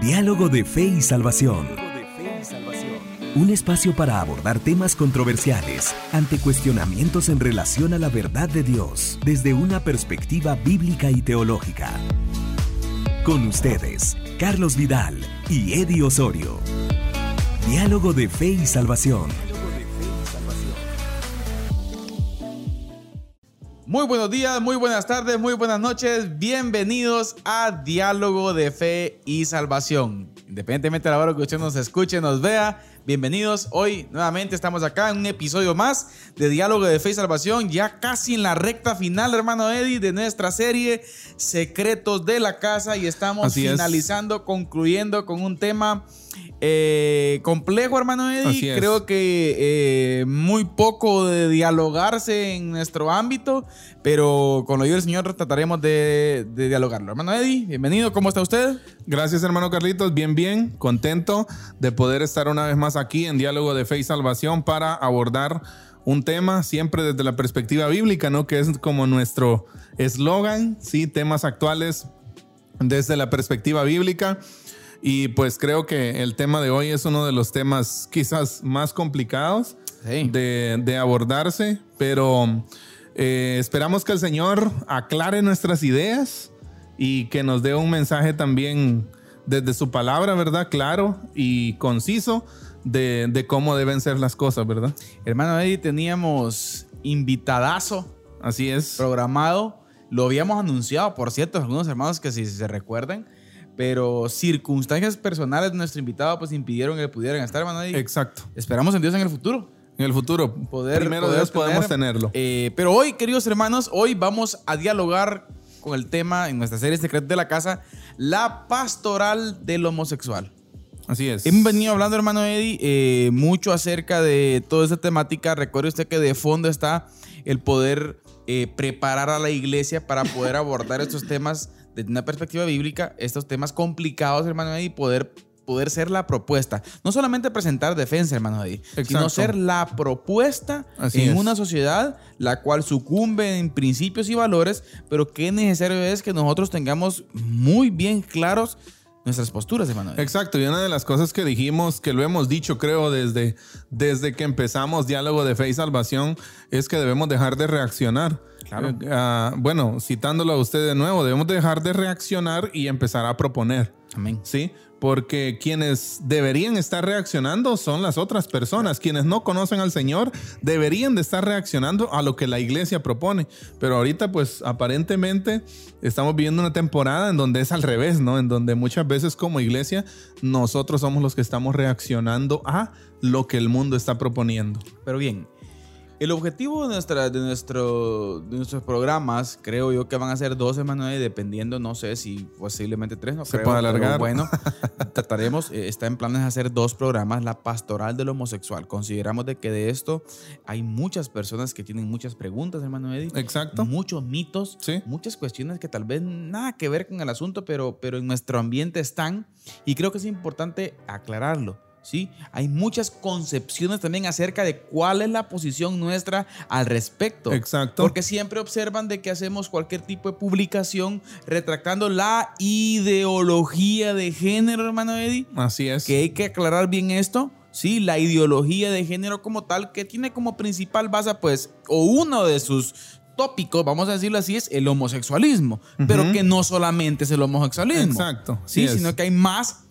Diálogo de Fe y Salvación. Un espacio para abordar temas controversiales ante cuestionamientos en relación a la verdad de Dios desde una perspectiva bíblica y teológica. Con ustedes, Carlos Vidal y Eddie Osorio. Diálogo de Fe y Salvación. Muy buenos días, muy buenas tardes, muy buenas noches. Bienvenidos a Diálogo de Fe y Salvación. Independientemente de la hora que usted nos escuche, nos vea, bienvenidos. Hoy nuevamente estamos acá en un episodio más de Diálogo de Fe y Salvación, ya casi en la recta final, hermano Eddie, de nuestra serie Secretos de la Casa y estamos Así es. finalizando, concluyendo con un tema eh, complejo, hermano Eddie. Creo que eh, muy poco de dialogarse en nuestro ámbito, pero con lo del Señor trataremos de, de dialogarlo. Hermano Eddie, bienvenido, ¿cómo está usted? Gracias, hermano Carlitos. Bien, bien. Contento de poder estar una vez más aquí en Diálogo de Fe y Salvación para abordar un tema siempre desde la perspectiva bíblica, ¿no? Que es como nuestro eslogan, ¿sí? Temas actuales desde la perspectiva bíblica. Y pues creo que el tema de hoy es uno de los temas quizás más complicados Sí. de, de abordarse, pero eh, esperamos que el Señor aclare nuestras ideas y que nos dé un mensaje también desde su palabra, ¿verdad? Claro y conciso de, de cómo deben ser las cosas, ¿verdad? Hermano Eddie, teníamos invitadazo Así es. programado. Lo habíamos anunciado, por cierto, algunos hermanos que si se recuerden, pero circunstancias personales de nuestro invitado pues impidieron que pudieran estar, hermano. Exacto. Esperamos en Dios en el futuro. En el futuro, Poder, primero poder Dios podemos tener. tenerlo. Eh, pero hoy, queridos hermanos, hoy vamos a dialogar con el tema en nuestra serie Secretos de la Casa, la pastoral del homosexual. Así es. Hemos venido hablando, hermano Eddie, eh, mucho acerca de toda esta temática. Recuerde usted que de fondo está el poder eh, preparar a la iglesia para poder abordar estos temas desde una perspectiva bíblica, estos temas complicados, hermano y poder, poder ser la propuesta. No solamente presentar defensa, hermano Eddie, sino Exacto. ser la propuesta Así en es. una sociedad la cual sucumbe en principios y valores, pero qué necesario es que nosotros tengamos muy bien claros nuestras posturas, Eddie. Exacto, y una de las cosas que dijimos, que lo hemos dicho creo desde, desde que empezamos Diálogo de Fe y Salvación, es que debemos dejar de reaccionar. Claro. Eh, ah, bueno, citándolo a usted de nuevo, debemos dejar de reaccionar y empezar a proponer. Amén. ¿Sí? Porque quienes deberían estar reaccionando son las otras personas. Quienes no conocen al Señor deberían de estar reaccionando a lo que la iglesia propone. Pero ahorita, pues aparentemente estamos viviendo una temporada en donde es al revés, ¿no? En donde muchas veces como iglesia nosotros somos los que estamos reaccionando a lo que el mundo está proponiendo. Pero bien, el objetivo de, nuestra, de, nuestro, de nuestros programas, creo yo que van a ser dos semanas, dependiendo, no sé si posiblemente tres, no Se creo, puede alargar. Bueno, trataremos, eh, está en planes de hacer dos programas, la pastoral del homosexual. Consideramos de que de esto hay muchas personas que tienen muchas preguntas, hermano Eddie. Exacto. Muchos mitos, Sí. muchas cuestiones que tal vez nada que ver con el asunto, pero, pero en nuestro ambiente están y creo que es importante aclararlo. ¿Sí? Hay muchas concepciones también acerca de cuál es la posición nuestra al respecto. Exacto. Porque siempre observan de que hacemos cualquier tipo de publicación retractando la ideología de género, hermano Eddie. Así es. Que hay que aclarar bien esto. Sí, la ideología de género como tal, que tiene como principal base, pues, o uno de sus tópicos, vamos a decirlo así, es el homosexualismo. Pero que no solamente es el homosexualismo. Exacto, Sí, sino que hay más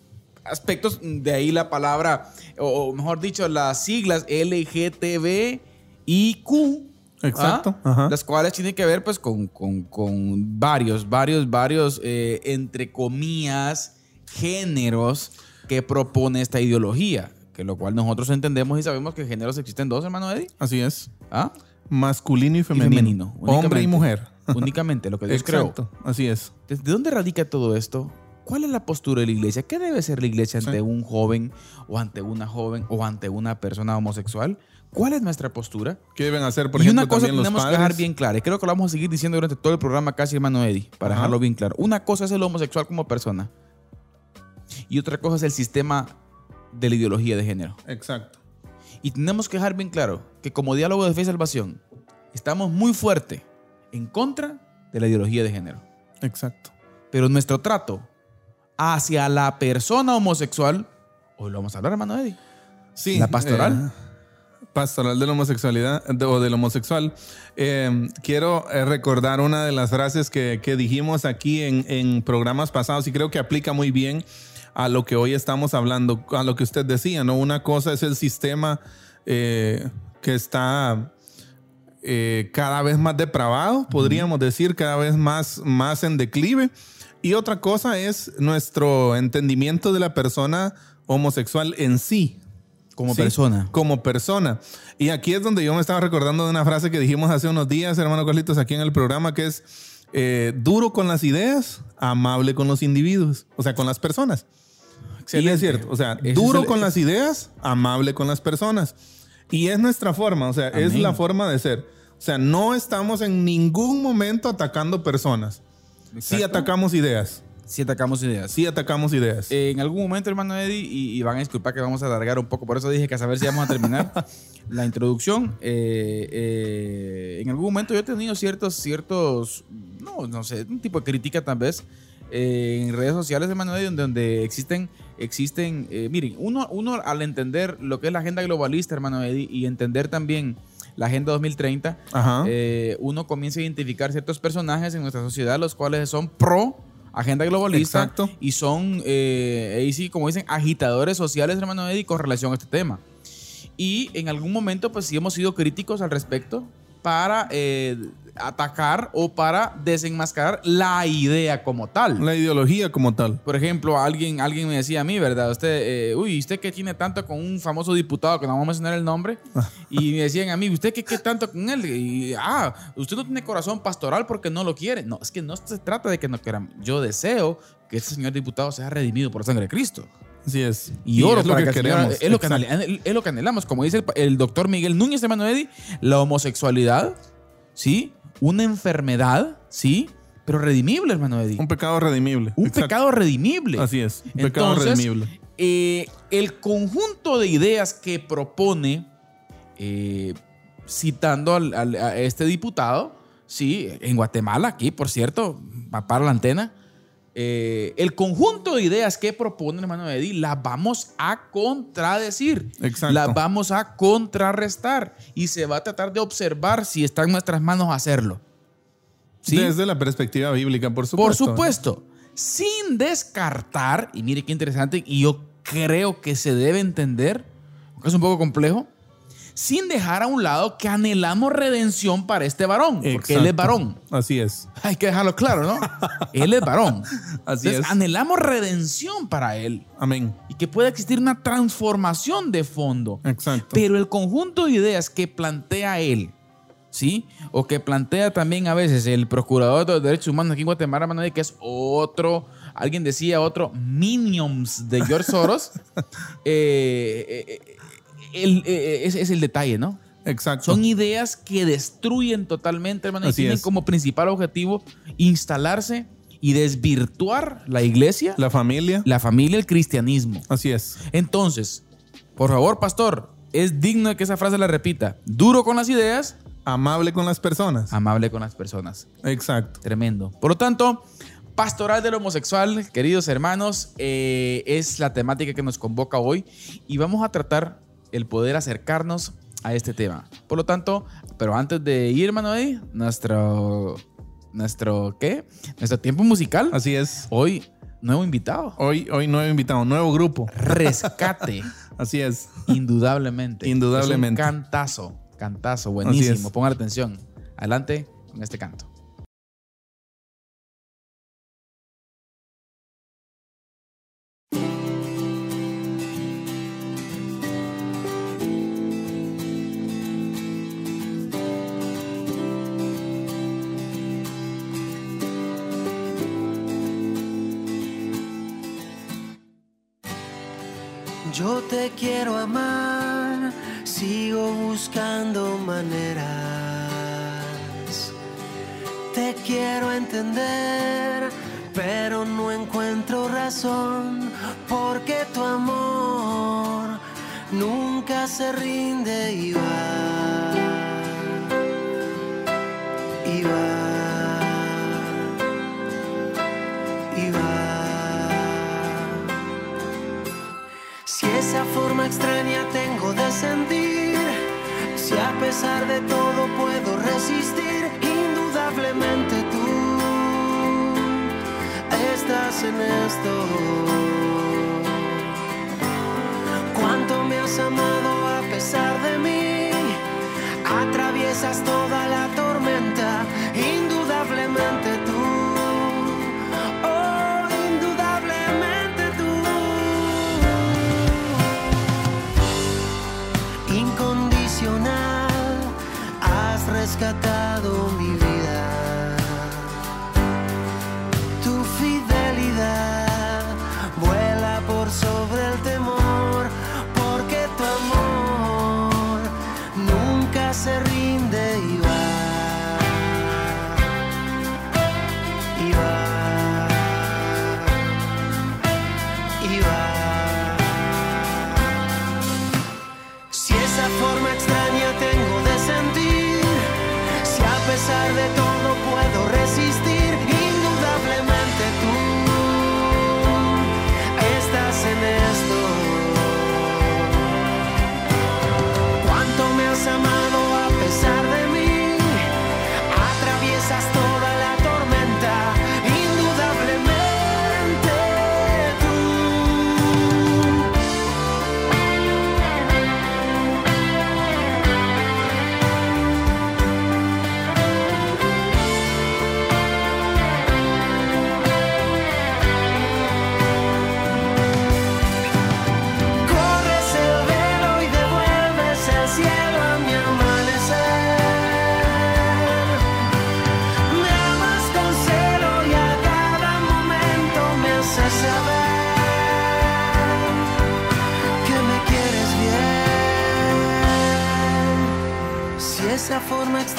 aspectos, de ahí la palabra, o, mejor dicho, las siglas LGTB y Q. Exacto, ¿ah? ajá. Las cuales tienen que ver pues con, con- con varios, varios, varios, eh, entre comillas, géneros que propone esta ideología. Que lo cual nosotros entendemos y sabemos que géneros existen dos, hermano Eddie. Así es. ¿Ah? Masculino y Y femenino. Hombre y mujer. Únicamente lo que Dios creó. Exacto. Así es. ¿Desde dónde radica todo esto? ¿Cuál es la postura de la iglesia? ¿Qué debe ser la iglesia ante Sí. un joven o ante una joven o ante una persona homosexual? ¿Cuál es nuestra postura? ¿Qué deben hacer, por y ejemplo, una cosa también los tenemos que dejar bien clara, y creo que lo vamos a seguir diciendo durante todo el programa casi, hermano Eddie, para Ajá. dejarlo bien claro. Una cosa es el homosexual como persona y otra cosa es el sistema de la ideología de género. Exacto. Y tenemos que dejar bien claro que como diálogo de fe y salvación estamos muy fuerte en contra de la ideología de género. Exacto. Pero nuestro trato hacia la persona homosexual. Hoy lo vamos a hablar, hermano Eddie. Sí. La pastoral. eh, pastoral de la homosexualidad de- o del homosexual. Eh, quiero eh, recordar una de las frases que, que dijimos aquí en, en programas pasados y creo que aplica muy bien a lo que hoy estamos hablando, a lo que usted decía, ¿no? Una cosa es el sistema eh, que está eh, cada vez más depravado, podríamos decir, cada vez más, más en declive. Y otra cosa es nuestro entendimiento de la persona homosexual en sí. Como Sí, persona. Como persona. Y aquí es donde yo me estaba recordando de una frase que dijimos hace unos días, hermano Carlitos, aquí en el programa, que es eh, duro con las ideas, amable con los individuos, o sea, con las personas. Y es cierto, o sea, duro el- con las ideas, amable con las personas. Y es nuestra forma, o sea, es la forma de ser. O sea, no estamos en ningún momento atacando personas. Sí Exacto. atacamos ideas. Si atacamos ideas. Sí atacamos ideas. Eh, en algún momento, hermano Eddie, y, y van a disculpar que vamos a alargar un poco, por eso dije que a saber si vamos a terminar la introducción. Eh, eh, en algún momento yo he tenido ciertos, ciertos, no, no sé, un tipo de crítica tal vez eh, en redes sociales, hermano Eddie, donde, donde existen, existen, eh, miren, uno, uno al entender lo que es la agenda globalista, hermano Eddie, y entender también la agenda 2030, Ajá. eh, uno comienza a identificar ciertos personajes en nuestra sociedad, los cuales son pro agenda globalista Exacto. y son, eh, ahí sí, como dicen, agitadores sociales, hermano Eddie, con relación a este tema. Y en algún momento, pues sí hemos sido críticos al respecto para eh, atacar o para desenmascarar la idea como tal. La ideología como tal. Por ejemplo, alguien, alguien me decía a mí, ¿verdad? Usted, eh, uy, ¿usted qué tiene tanto con un famoso diputado que no vamos a mencionar el nombre? Y me decían a mí, ¿usted qué, qué tanto con él? Y, ah, usted no tiene corazón pastoral porque no lo quiere. No, es que no se trata de que no quieran. Yo deseo que ese señor diputado sea redimido por la sangre de Cristo. Así es. Y, oro es lo para que que, queremos. es, lo que Exacto. anhel- es lo que anhelamos. Como dice el, el doctor Miguel Núñez, hermano Eddie, la homosexualidad, ¿sí? Una enfermedad, ¿sí? Pero redimible, hermano Eddie. Un pecado redimible. Un Exacto. pecado redimible. Así es. Un pecado Entonces, redimible. eh, el conjunto de ideas que propone, eh, citando al- al- a este diputado, sí, en Guatemala, aquí, por cierto, va para la antena, eh, el conjunto de ideas que propone, hermano Eddie, las vamos a contradecir. Exacto. Las vamos a contrarrestar. Y se va a tratar de observar si está en nuestras manos hacerlo. ¿Sí? Desde la perspectiva bíblica, por supuesto. Por supuesto, sin descartar, y mire qué interesante, y yo creo que se debe entender, aunque es un poco complejo, sin dejar a un lado que anhelamos redención para este varón, porque él es varón. Así es. Hay que dejarlo claro, ¿no? él es varón. Así Entonces, es. anhelamos redención para él Amén. y que pueda existir una transformación de fondo. Exacto. Pero el conjunto de ideas que plantea él, ¿sí? O que plantea también a veces el procurador de los derechos humanos aquí en Guatemala, hermano, que es otro, alguien decía otro, minions de George Soros, eh, eh, eh, el- eh, ese es el detalle, ¿no? Exacto. Son ideas que destruyen totalmente, hermano, y tienen es. como principal objetivo instalarse y desvirtuar la iglesia, la, la familia. familia, el cristianismo. Así es. Entonces, por favor, pastor, es digno de que esa frase la repita. Duro con las ideas, Amable con las personas. amable con las personas. Exacto. Tremendo. Por lo tanto, pastoral del homosexual, queridos hermanos, eh, es la temática que nos convoca hoy y vamos a tratar el poder acercarnos a este tema. Por lo tanto, pero antes de ir, ahí, nuestro, nuestro, ¿qué? Nuestro tiempo musical. Así es. Hoy, nuevo invitado. Hoy, hoy nuevo invitado, nuevo grupo. Rescate. Así es. Indudablemente. Indudablemente. Es un cantazo, cantazo, buenísimo. Pongan atención. Adelante con este canto. Yo te quiero amar, sigo buscando maneras. Te quiero entender, pero no encuentro razón, porque tu amor nunca se rinde y va. Esa forma extraña tengo de sentir, si a pesar de todo puedo resistir, indudablemente tú estás en esto. Cuánto me has amado a pesar de mí, atraviesas toda has rescatado mi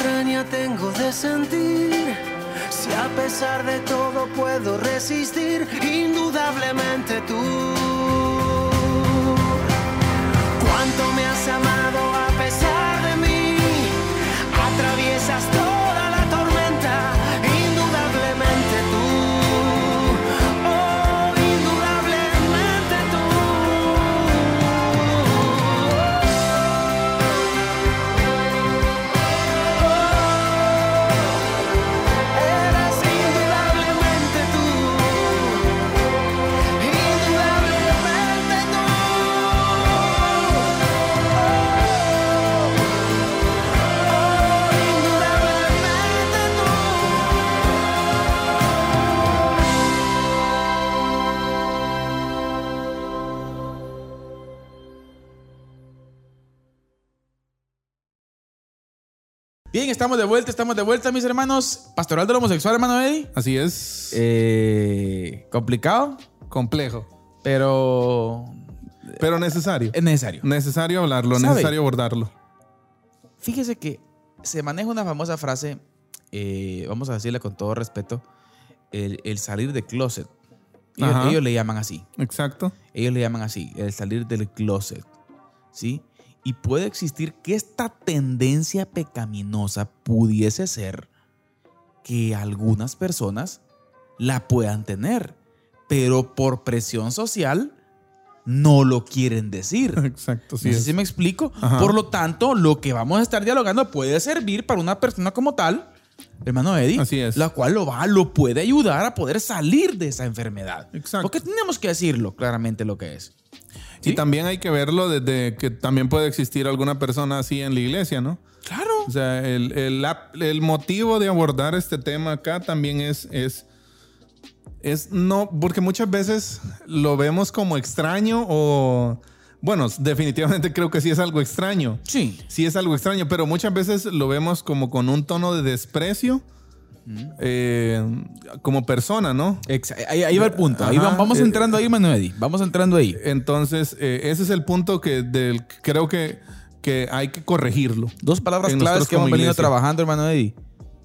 extraña tengo de sentir, si a pesar de todo puedo resistir, indudablemente tú. Bien, estamos de vuelta, estamos de vuelta, mis hermanos. Pastoral del homosexual, hermano Eddie. Así es. Eh, complicado, complejo. pero Pero necesario. es necesario. Necesario hablarlo, ¿Sabe? necesario abordarlo. Fíjese que se maneja una famosa frase, eh, vamos a decirle con todo respeto, el, el salir de closet. Ellos, ellos le llaman así. Exacto. Ellos le llaman así, el salir del closet. ¿Sí? Y puede existir que esta tendencia pecaminosa pudiese ser que algunas personas la puedan tener, pero por presión social no lo quieren decir. Exacto. Sí no sé es. si me explico. Ajá. Por lo tanto, lo que vamos a estar dialogando puede servir para una persona como tal, hermano Eddie, Así es. la cual lo va, lo puede ayudar a poder salir de esa enfermedad. Exacto. Porque tenemos que decirlo claramente lo que es. ¿Sí? Y también hay que verlo desde que también puede existir alguna persona así en la iglesia, ¿no? Claro. O sea, el, el- el motivo de abordar este tema acá también es, es, es no, porque muchas veces lo vemos como extraño o, bueno, definitivamente creo que sí es algo extraño. Sí. Sí es algo extraño, pero muchas veces lo vemos como con un tono de desprecio eh, como persona, ¿no? Ahí, ahí va el punto. Ahí Ajá, va- vamos eh, entrando ahí, Manuel. Vamos entrando ahí. Entonces, eh, ese es el punto que del, creo que, que hay que corregirlo. Dos palabras claves que hemos venido trabajando, hermano Eddie.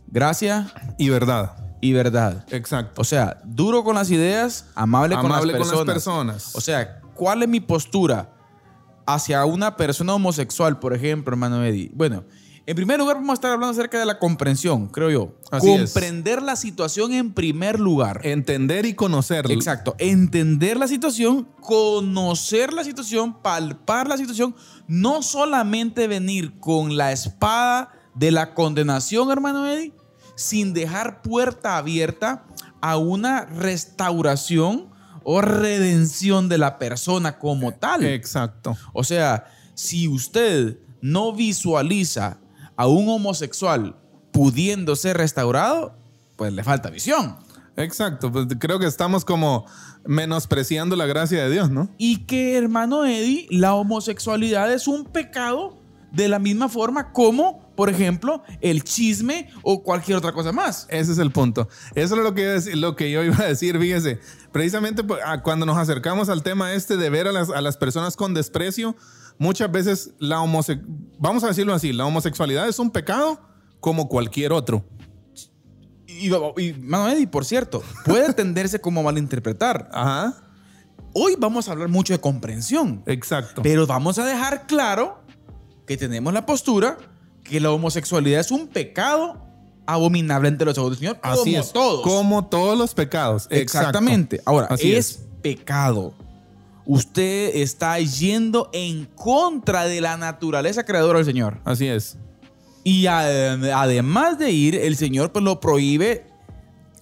Gracia Y verdad. y verdad. Exacto. O sea, duro con las ideas, amable, Amable con, las con las personas. personas. O sea, ¿cuál es mi postura hacia una persona homosexual, por ejemplo, hermano Eddie? Bueno, En primer lugar, vamos a estar hablando acerca de la comprensión, creo yo. Así es. Comprender la situación en primer lugar. Entender y conocer. Exacto. Entender la situación, conocer la situación, palpar la situación, no solamente venir con la espada de la condenación, hermano Eddie, sin dejar puerta abierta a una restauración o redención de la persona como tal. Exacto. O sea, si usted no visualiza a un homosexual pudiendo ser restaurado, pues le falta visión. Exacto. Pues creo que estamos como menospreciando la gracia de Dios, ¿no? Y que, hermano Eddie, la homosexualidad es un pecado de la misma forma como, por ejemplo, el chisme o cualquier otra cosa más. Ese es el punto. Eso es lo que, lo que yo iba a decir, fíjese. Precisamente pues, cuando nos acercamos al tema este de ver a las, a las personas con desprecio, muchas veces la homosexualidad, vamos a decirlo así, la homosexualidad es un pecado como cualquier otro. Y, Eddie, por cierto, puede tenderse como a malinterpretar. Ajá, Hoy vamos a hablar mucho de comprensión. exacto. Pero vamos a dejar claro que tenemos la postura que la homosexualidad es un pecado abominable ante los ojos del Señor, Así como es. todos. Como todos los pecados. Exacto. Exactamente. Ahora, Así es, pecado. Usted está yendo en contra de la naturaleza creadora del Señor. Así es. Y ade- además de ir, el Señor pues lo prohíbe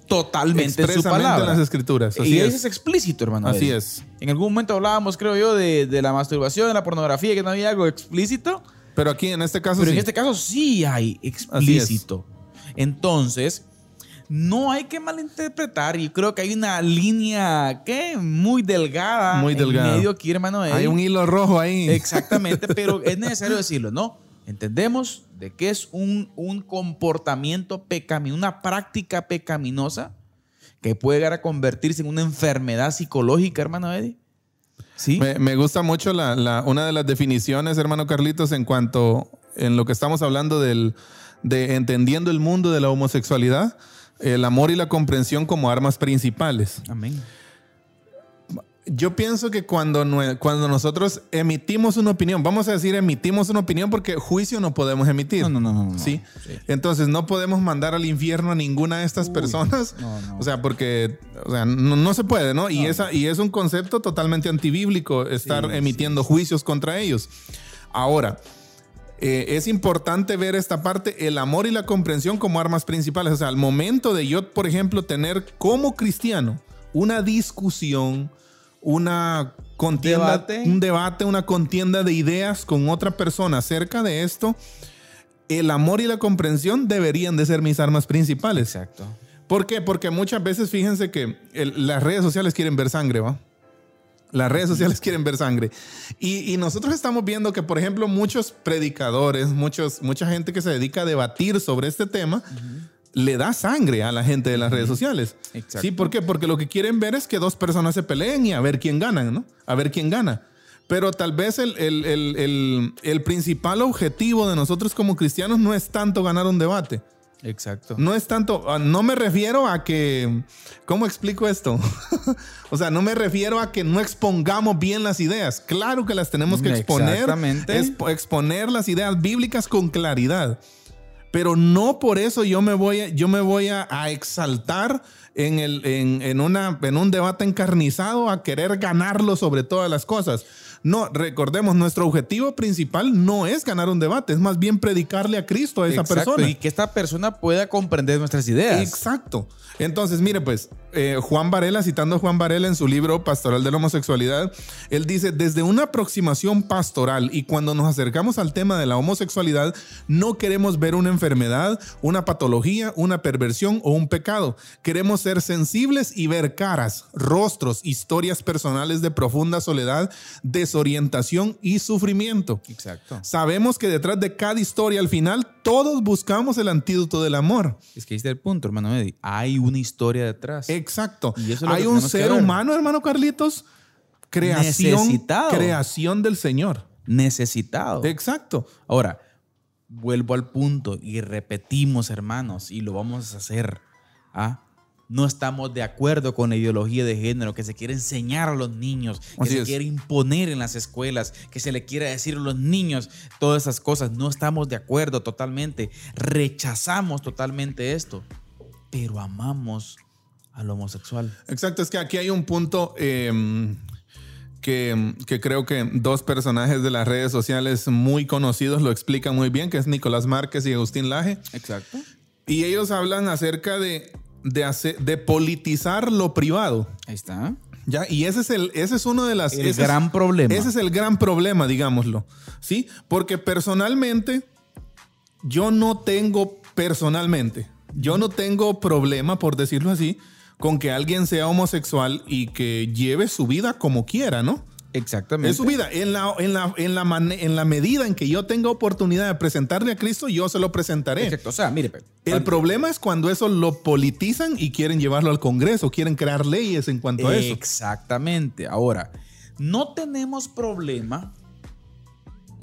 totalmente en su palabra. en las escrituras. Así y es. eso es explícito, hermano. Así es. En algún momento hablábamos, creo yo, de, de la masturbación, de la pornografía, que no había algo explícito. Pero aquí en este caso Pero sí. en este caso sí hay explícito. Entonces, no hay que malinterpretar. Y creo que hay una línea, ¿qué? Muy delgada. Muy delgada. En medio aquí, hermano. Hay un hilo rojo ahí. Exactamente, pero es necesario decirlo, ¿no? Entendemos de que es un, un comportamiento pecaminoso, una práctica pecaminosa que puede llegar a convertirse en una enfermedad psicológica, hermano Eddie. ¿Sí? Me, me gusta mucho la, la- una de las definiciones, hermano Carlitos, en cuanto en lo que estamos hablando del, de entendiendo el mundo de la homosexualidad, el amor y la comprensión como armas principales. Amén. Yo pienso que cuando, cuando nosotros emitimos una opinión, vamos a decir emitimos una opinión porque juicio no podemos emitir. No, no, no, no, no. ¿Sí? Sí. Entonces no podemos mandar al infierno a ninguna de estas personas. no, no. O sea, porque o sea, no, no se puede, ¿no? Y, esa, y es un concepto totalmente antibíblico estar Sí, emitiendo juicios contra ellos. Ahora, eh, es importante ver esta parte, el amor y la comprensión como armas principales. O sea, al momento de yo, por ejemplo, tener como cristiano una discusión, una contienda, Debate. un debate, una contienda de ideas con otra persona acerca de esto, el amor y la comprensión deberían de ser mis armas principales. Exacto. ¿Por qué? Porque muchas veces fíjense que el- las redes sociales quieren ver sangre, ¿va? Las redes sociales quieren ver sangre. Y, y nosotros estamos viendo que, por ejemplo, muchos predicadores, muchos, mucha gente que se dedica a debatir sobre este tema, le da sangre a la gente de las redes sociales. Exacto. ¿Sí? ¿Por qué? Porque lo que quieren ver es que dos personas se peleen y a ver quién gana, ¿no? A ver quién gana. Pero tal vez el, el- el- el- el principal objetivo de nosotros como cristianos no es tanto ganar un debate. Exacto. No es tanto, ah, no me refiero a que, ¿cómo explico esto? o sea, no me refiero a que no expongamos bien las ideas. Claro que las tenemos que exponer. Exactamente. expo- exponer las ideas bíblicas con claridad. Pero no por eso yo me voy a, yo me voy a, a exaltar en, el, en, en una, en un debate encarnizado a querer ganarlo sobre todas las cosas. No, recordemos, nuestro objetivo principal no es ganar un debate, es más bien predicarle a Cristo a esa Exacto, persona. Y que esta persona pueda comprender nuestras ideas. Exacto. Entonces, mire, pues, eh, Juan Varela, citando a Juan Varela en su libro Pastoral de la Homosexualidad, él dice, desde una aproximación pastoral y cuando nos acercamos al tema de la homosexualidad, no queremos ver una enfermedad, una patología, una perversión o un pecado. Queremos ser sensibles y ver caras, rostros, historias personales de profunda soledad, desorientación y sufrimiento. Exacto. Sabemos que detrás de cada historia al final todos buscamos el antídoto del amor. Es que ahí está el punto, hermano Eddie. Hay una historia detrás. Exacto. Y eso es lo Hay un ser humano, hermano Carlitos, creación, Necesitado. creación del Señor. Necesitado. Exacto. Ahora, vuelvo al punto y repetimos, hermanos, y lo vamos a hacer. ¿ah? no estamos de acuerdo con la ideología de género que se quiere enseñar a los niños, que Así se es. quiere imponer en las escuelas, que se le quiere decir a los niños todas esas cosas. No estamos de acuerdo totalmente. Rechazamos totalmente esto. Pero amamos al homosexual. Exacto, es que aquí hay un punto eh, que, que creo que dos personajes de las redes sociales muy conocidos lo explican muy bien, que es Nicolás Márquez y Agustín Laje. Exacto. Y ellos hablan acerca de, de, hacer- de politizar lo privado. Ahí está. ¿ya? Y ese es, el, ese es uno de las... El ese es- gran problema. Ese es el gran problema, digámoslo. ¿Sí? Porque personalmente, yo no tengo, personalmente, yo no tengo problema, por decirlo así, con que alguien sea homosexual y que lleve su vida como quiera, ¿no? Exactamente. Es su vida. En la, en, la, en, la mane- en la medida en que yo tenga oportunidad de presentarle a Cristo, yo se lo presentaré. Exacto. O sea, mire, El problema es cuando eso lo politizan y quieren llevarlo al Congreso, quieren crear leyes en cuanto a eso. Exactamente. Ahora, no tenemos problema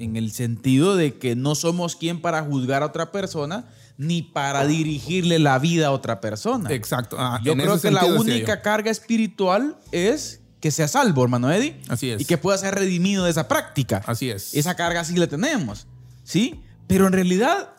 en el sentido de que no somos quien para juzgar a otra persona ni para dirigirle la vida a otra persona. Exacto. Ah, Yo creo que la única carga espiritual es que sea salvo, hermano Eddie. Así es. Y que pueda ser redimido de esa práctica. Así es. Esa carga sí la tenemos. ¿Sí? Pero en realidad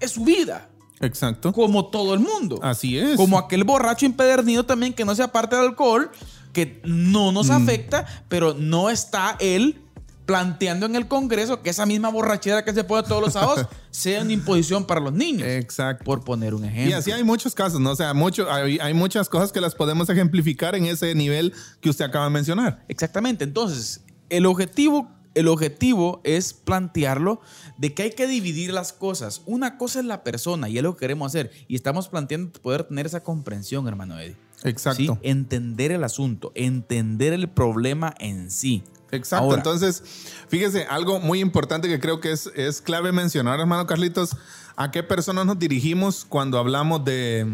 es su vida, Exacto. como todo el mundo. Así es. Como aquel borracho impedernido también que no sea parte del alcohol, que no Mm. nos afecta, pero no está él planteando en el Congreso que esa misma borrachera que se pone todos los sábados sea una imposición para los niños. Exacto. Por poner un ejemplo. Y así hay muchos casos, ¿no? O sea, mucho, hay, hay muchas cosas que las podemos ejemplificar en ese nivel que usted acaba de mencionar. Exactamente. Entonces, el objetivo, el objetivo es plantearlo de que hay que dividir las cosas. Una cosa es la persona y es lo que queremos hacer. Y estamos planteando poder tener esa comprensión, hermano Eddie. Exacto. ¿Sí? Entender el asunto, entender el problema en sí. Exacto. Ahora, Entonces, fíjese, algo muy importante que creo que es, es clave mencionar, hermano Carlitos, a qué personas nos dirigimos cuando hablamos de,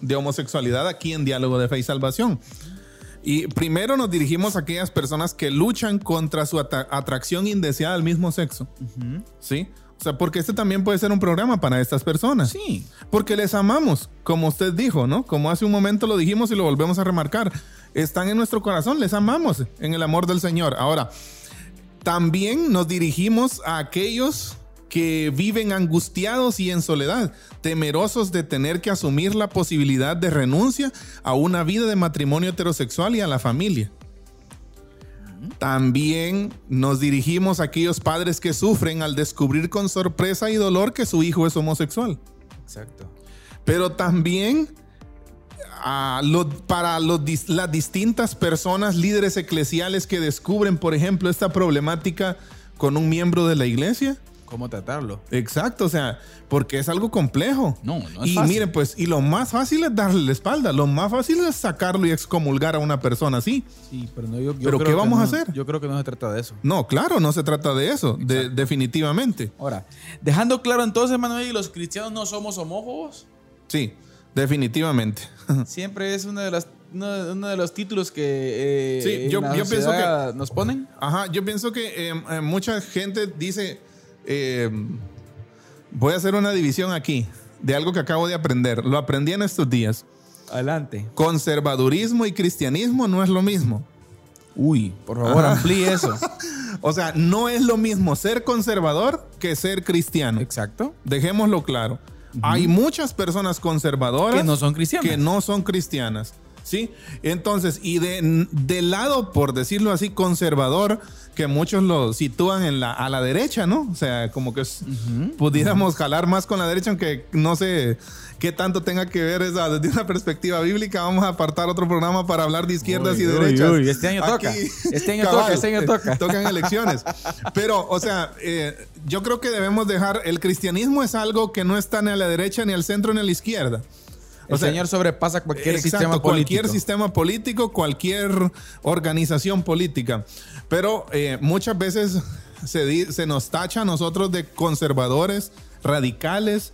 de homosexualidad aquí en Diálogo de Fe y Salvación. Y primero nos dirigimos a aquellas personas que luchan contra su atra- atracción indeseada al mismo sexo. ¿Sí? O sea, porque este también puede ser un programa para estas personas. sí, Porque les amamos, como usted dijo, ¿no? Como hace un momento lo dijimos y lo volvemos a remarcar. Están en nuestro corazón, les amamos en el amor del Señor. Ahora, también nos dirigimos a aquellos que viven angustiados y en soledad, temerosos de tener que asumir la posibilidad de renuncia a una vida de matrimonio heterosexual y a la familia. También nos dirigimos a aquellos padres que sufren al descubrir con sorpresa y dolor que su hijo es homosexual. exacto. Pero también a lo- para los las distintas personas, líderes eclesiales que descubren, por ejemplo, esta problemática con un miembro de la iglesia. ¿Cómo tratarlo? Exacto, o sea, porque es algo complejo. No, no es y fácil. miren, pues, y lo más fácil es darle la espalda, lo más fácil es sacarlo y excomulgar a una persona así. Sí, pero no, yo, yo ¿Pero creo qué vamos a hacer? Yo creo que no se trata de eso. No, claro, no se trata de eso, de- definitivamente. Ahora, dejando claro entonces, Manuel, y los cristianos no somos homófobos. Sí, definitivamente. Siempre es uno de, las, uno, de- uno de los títulos que eh, Sí, yo- la yo pienso sociedad nos ponen. Ajá, yo pienso que eh, eh, mucha gente dice, eh, voy a hacer una división aquí de algo que acabo de aprender. Lo aprendí en estos días. Adelante. Conservadurismo y cristianismo no es lo mismo. Uy, por favor, Ajá. amplíe eso. O sea, no es lo mismo ser conservador que ser cristiano. Exacto. Dejémoslo claro. Hay muchas personas conservadoras Que no son cristianas. que no son cristianas. ¿Sí? Entonces, y de, del lado, por decirlo así, conservador, que muchos lo sitúan en la, a la derecha, ¿no? O sea, como que pudiéramos jalar más con la derecha, aunque no sé qué tanto tenga que ver esa, desde una perspectiva bíblica. Vamos a apartar otro programa para hablar de izquierdas Uy, y uy, derechas. uy, este año toca. Este año toca, este año toca. Tocan elecciones. Pero, o sea, eh, yo creo que debemos dejar, el cristianismo es algo que no está ni a la derecha, ni al centro, ni a la izquierda. El O sea, Señor sobrepasa cualquier Exacto, sistema cualquier político. sistema político, cualquier organización política. Pero eh, muchas veces se, di- se nos tacha a nosotros de conservadores, radicales,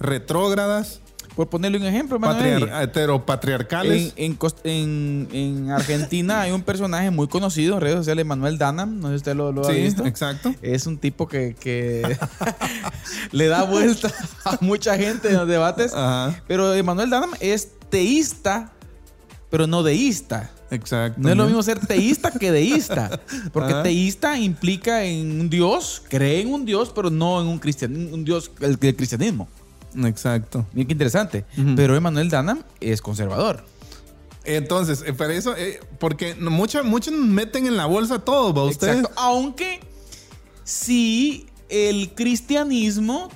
retrógradas. Por ponerle un ejemplo, Eddie. heteropatriarcales. En, Argentina hay un personaje muy conocido en redes sociales, Manuel Danam. No sé si usted lo, lo ha sí, visto. exacto. Es un tipo que, que le da vuelta a mucha gente en los debates. Ajá, Pero Manuel Danam es teísta, pero no deísta. exacto. No es lo mismo ser teísta que deísta. Porque Ajá. teísta implica en un Dios, cree en un Dios, pero no en un, cristian, un Dios el, el cristianismo. Exacto. Miren qué interesante. Pero Emanuel Danam es conservador. Entonces, eh, para eso, eh, porque muchos muchos meten en la bolsa todo, ¿va ustedes? Exacto. Aunque sí el cristianismo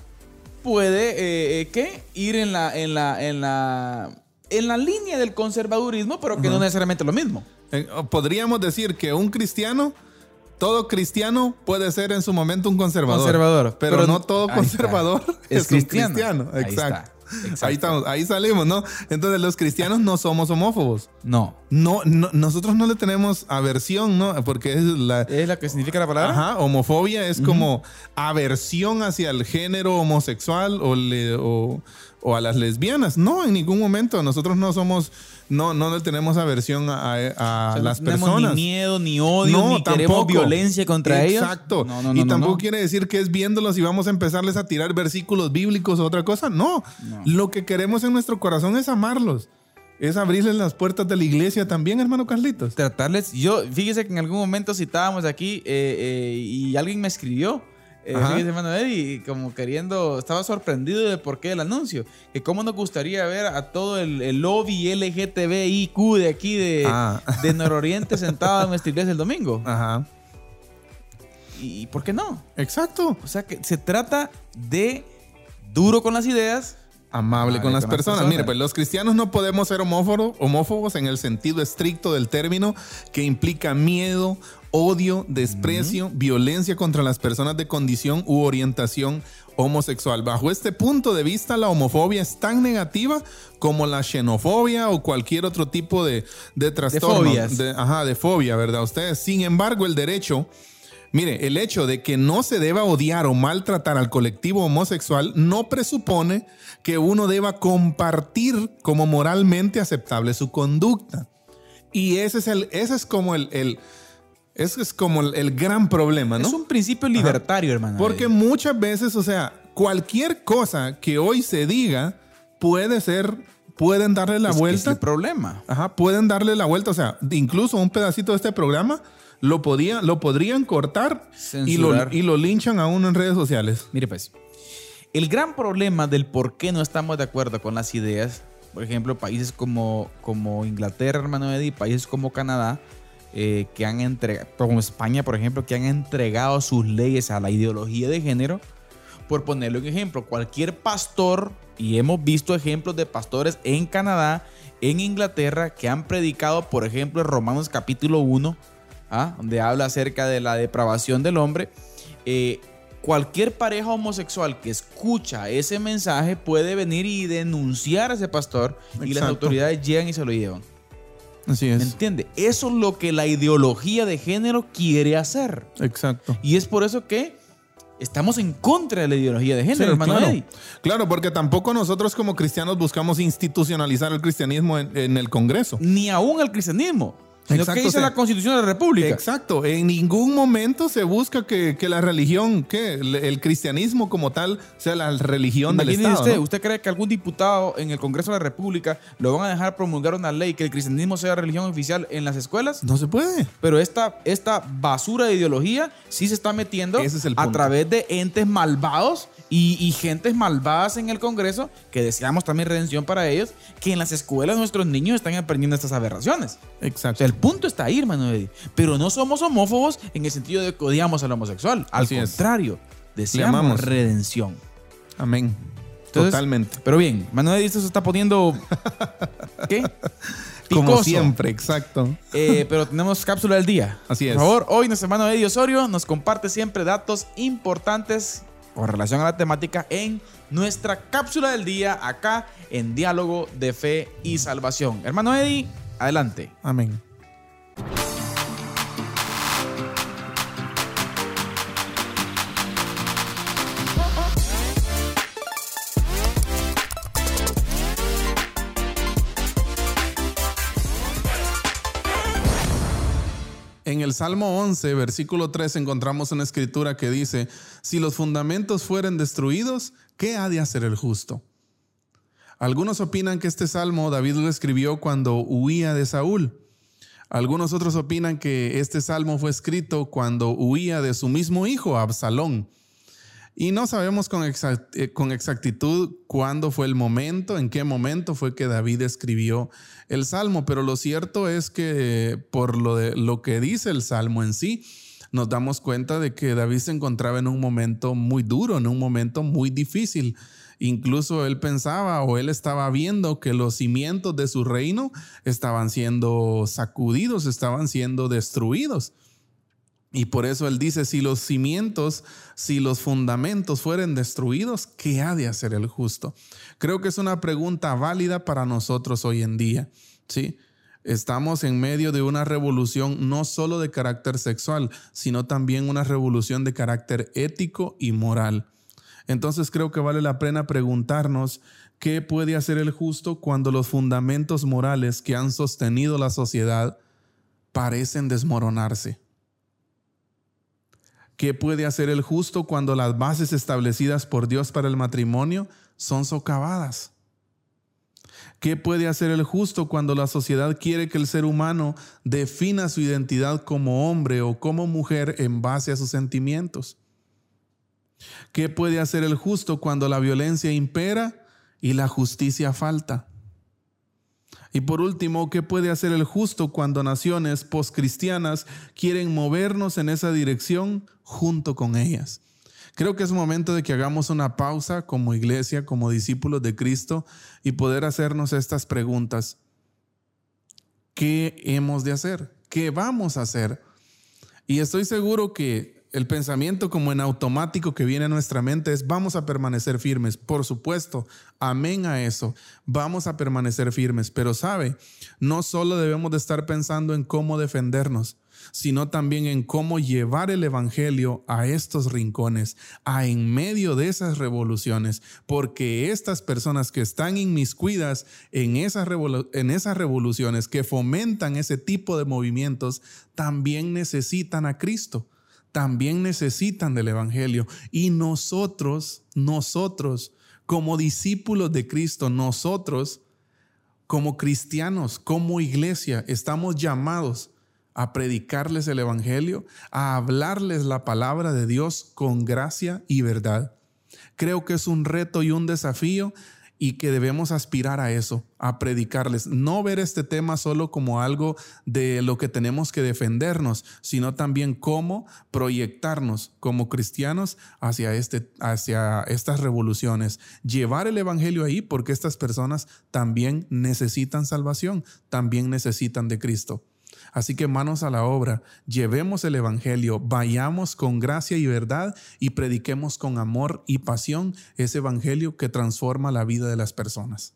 puede eh, ¿qué? ir en la, en la, en la, en la línea del conservadurismo, pero que no necesariamente lo mismo. Podríamos decir que un cristiano, todo cristiano puede ser en su momento un conservador. Conservador. Pero, Pero no todo conservador Es es, cristiano. un cristiano. Ahí Exacto. está. Ahí estamos, ahí salimos, ¿no? Entonces los cristianos no somos homófobos. No. No, no, nosotros no le tenemos aversión, ¿no? Porque es la, ¿Es la que significa la palabra? Ajá, homofobia es como aversión hacia el género homosexual o, le- o- o a las lesbianas. No, en ningún momento. Nosotros no somos, no, no le tenemos aversión a, a O sea, las no tenemos personas. ni miedo, ni odio, ni queremos violencia contra ellos. Exacto. No, no, no, y tampoco quiere decir que es viéndolos y vamos a empezarles a tirar versículos bíblicos o otra cosa. No. No. Lo que queremos en nuestro corazón es amarlos. Es abrirles las puertas de la iglesia también, hermano Carlitos. tratarles. Yo, fíjese que en algún momento citábamos aquí eh, eh, y alguien me escribió. Eh, fíjese, y como queriendo, estaba sorprendido de por qué el anuncio. Que cómo nos gustaría ver a todo el, el lobby LGTBIQ de aquí de, Ah. de Nororiente sentado en nuestra iglesia el domingo. Ajá. ¿Y por qué no? Exacto. O sea que se trata de duro con las ideas. Amable con las con las personas. personas. Mire, pues los cristianos no podemos ser homófobo- homófobos en el sentido estricto del término que implica miedo, odio, desprecio, violencia contra las personas de condición u orientación homosexual. Bajo este punto de vista, la homofobia es tan negativa como la xenofobia o cualquier otro tipo de, de trastorno. fobias. De- ajá, de fobia, ¿verdad? Ustedes, sin embargo, el derecho Mire, el hecho de que no se deba odiar o maltratar al colectivo homosexual no presupone que uno deba compartir como moralmente aceptable su conducta. Y ese es el, ese es como el, el- ese es como el, el gran problema, ¿no? Es un principio libertario, hermano. Porque muchas veces, o sea, cualquier cosa que hoy se diga puede ser, pueden darle la Es que es vuelta. el problema. Ajá, pueden darle la vuelta. O sea, incluso un pedacito de este programa lo, podía, lo podrían cortar y lo, y lo linchan a uno en redes sociales. Mire, pues, el gran problema del por qué no estamos de acuerdo con las ideas, por ejemplo, países como, como Inglaterra, hermano Eddie, países como Canadá, eh, que han entregado, como España, por ejemplo, que han entregado sus leyes a la ideología de género, por ponerle un ejemplo, cualquier pastor, y hemos visto ejemplos de pastores en Canadá, en Inglaterra, que han predicado, por ejemplo, Romanos capítulo 1, ¿ah? donde habla acerca de la depravación del hombre. eh, cualquier pareja homosexual que escucha ese mensaje puede venir y denunciar a ese pastor y las autoridades llegan y se lo llevan. Así ¿Me es. entiende? Eso es lo que la ideología de género quiere hacer. Exacto. Y es por eso que estamos en contra de la ideología de género, Sí, hermano claro. Eddie. Claro, porque tampoco nosotros como cristianos buscamos institucionalizar el cristianismo en, en el Congreso. Ni aún al cristianismo. Sino Exacto, que dice o sea, la Constitución de la República. Exacto. En ningún momento se busca que, que la religión, que el, el cristianismo como tal, sea la religión del Imagínese Estado. usted, ¿no? ¿usted cree que algún diputado en el Congreso de la República lo van a dejar promulgar una ley que el cristianismo sea religión oficial en las escuelas? No se puede. Pero esta, esta basura de ideología sí se está metiendo Ese es el a través de entes malvados y, y gentes malvadas en el Congreso, que deseamos también redención para ellos, que en las escuelas nuestros niños están aprendiendo estas aberraciones. O Exacto. sea, el punto está ahí, hermano Eddie. Pero no somos homófobos en el sentido de que odiamos al homosexual. Al Así es. contrario, deseamos redención. Amén. Entonces, Totalmente. Pero bien, Manuel esto se está poniendo. ¿Qué? Como Picoso. siempre, exacto. Eh, pero tenemos cápsula del día. Así es. Por favor, hoy nuestro hermano Eddie Osorio nos comparte siempre datos importantes con relación a la temática en nuestra cápsula del día acá en Diálogo de Fe y Salvación. Hermano Eddie, adelante. Amén. En el Salmo 11, versículo 3, encontramos una escritura que dice, si los fundamentos fueren destruidos, ¿qué ha de hacer el justo? Algunos opinan que este salmo David lo escribió cuando huía de Saúl. Algunos otros opinan que este salmo fue escrito cuando huía de su mismo hijo, Absalón. Y no sabemos con, eh, con, exactitud cuándo fue el momento, en qué momento fue que David escribió el salmo, pero lo cierto es que por lo, de, lo que dice el salmo en sí, nos damos cuenta de que David se encontraba en un momento muy duro, en un momento muy difícil. Incluso él pensaba o él estaba viendo que los cimientos de su reino estaban siendo sacudidos, estaban siendo destruidos. Y por eso él dice, si los cimientos, si los fundamentos fueren destruidos, ¿qué ha de hacer el justo? Creo que es una pregunta válida para nosotros hoy en día. ¿sí? Estamos en medio de una revolución no solo de carácter sexual, sino también una revolución de carácter ético y moral. Entonces creo que vale la pena preguntarnos qué puede hacer el justo cuando los fundamentos morales que han sostenido la sociedad parecen desmoronarse. ¿Qué puede hacer el justo cuando las bases establecidas por Dios para el matrimonio son socavadas? ¿Qué puede hacer el justo cuando la sociedad quiere que el ser humano defina su identidad como hombre o como mujer en base a sus sentimientos? ¿Qué puede hacer el justo cuando la violencia impera y la justicia falta? Y por último, ¿qué puede hacer el justo cuando naciones postcristianas quieren movernos en esa dirección junto con ellas? Creo que es momento de que hagamos una pausa como iglesia, como discípulos de Cristo y poder hacernos estas preguntas. ¿Qué hemos de hacer? ¿Qué vamos a hacer? Y estoy seguro que el pensamiento como en automático que viene a nuestra mente es vamos a permanecer firmes. Por supuesto, amén a eso. Vamos a permanecer firmes. Pero sabe, no solo debemos de estar pensando en cómo defendernos, sino también en cómo llevar el Evangelio a estos rincones, a en medio de esas revoluciones, porque estas personas que están inmiscuidas en esas, en esas revoluciones, que fomentan ese tipo de movimientos, también necesitan a Cristo también necesitan del Evangelio. Y nosotros, nosotros, como discípulos de Cristo, nosotros, como cristianos, como iglesia, estamos llamados a predicarles el Evangelio, a hablarles la palabra de Dios con gracia y verdad. Creo que es un reto y un desafío y que debemos aspirar a eso, a predicarles, no ver este tema solo como algo de lo que tenemos que defendernos, sino también cómo proyectarnos como cristianos hacia, este, hacia estas revoluciones, llevar el Evangelio ahí porque estas personas también necesitan salvación, también necesitan de Cristo. Así que manos a la obra, llevemos el Evangelio, vayamos con gracia y verdad y prediquemos con amor y pasión ese Evangelio que transforma la vida de las personas.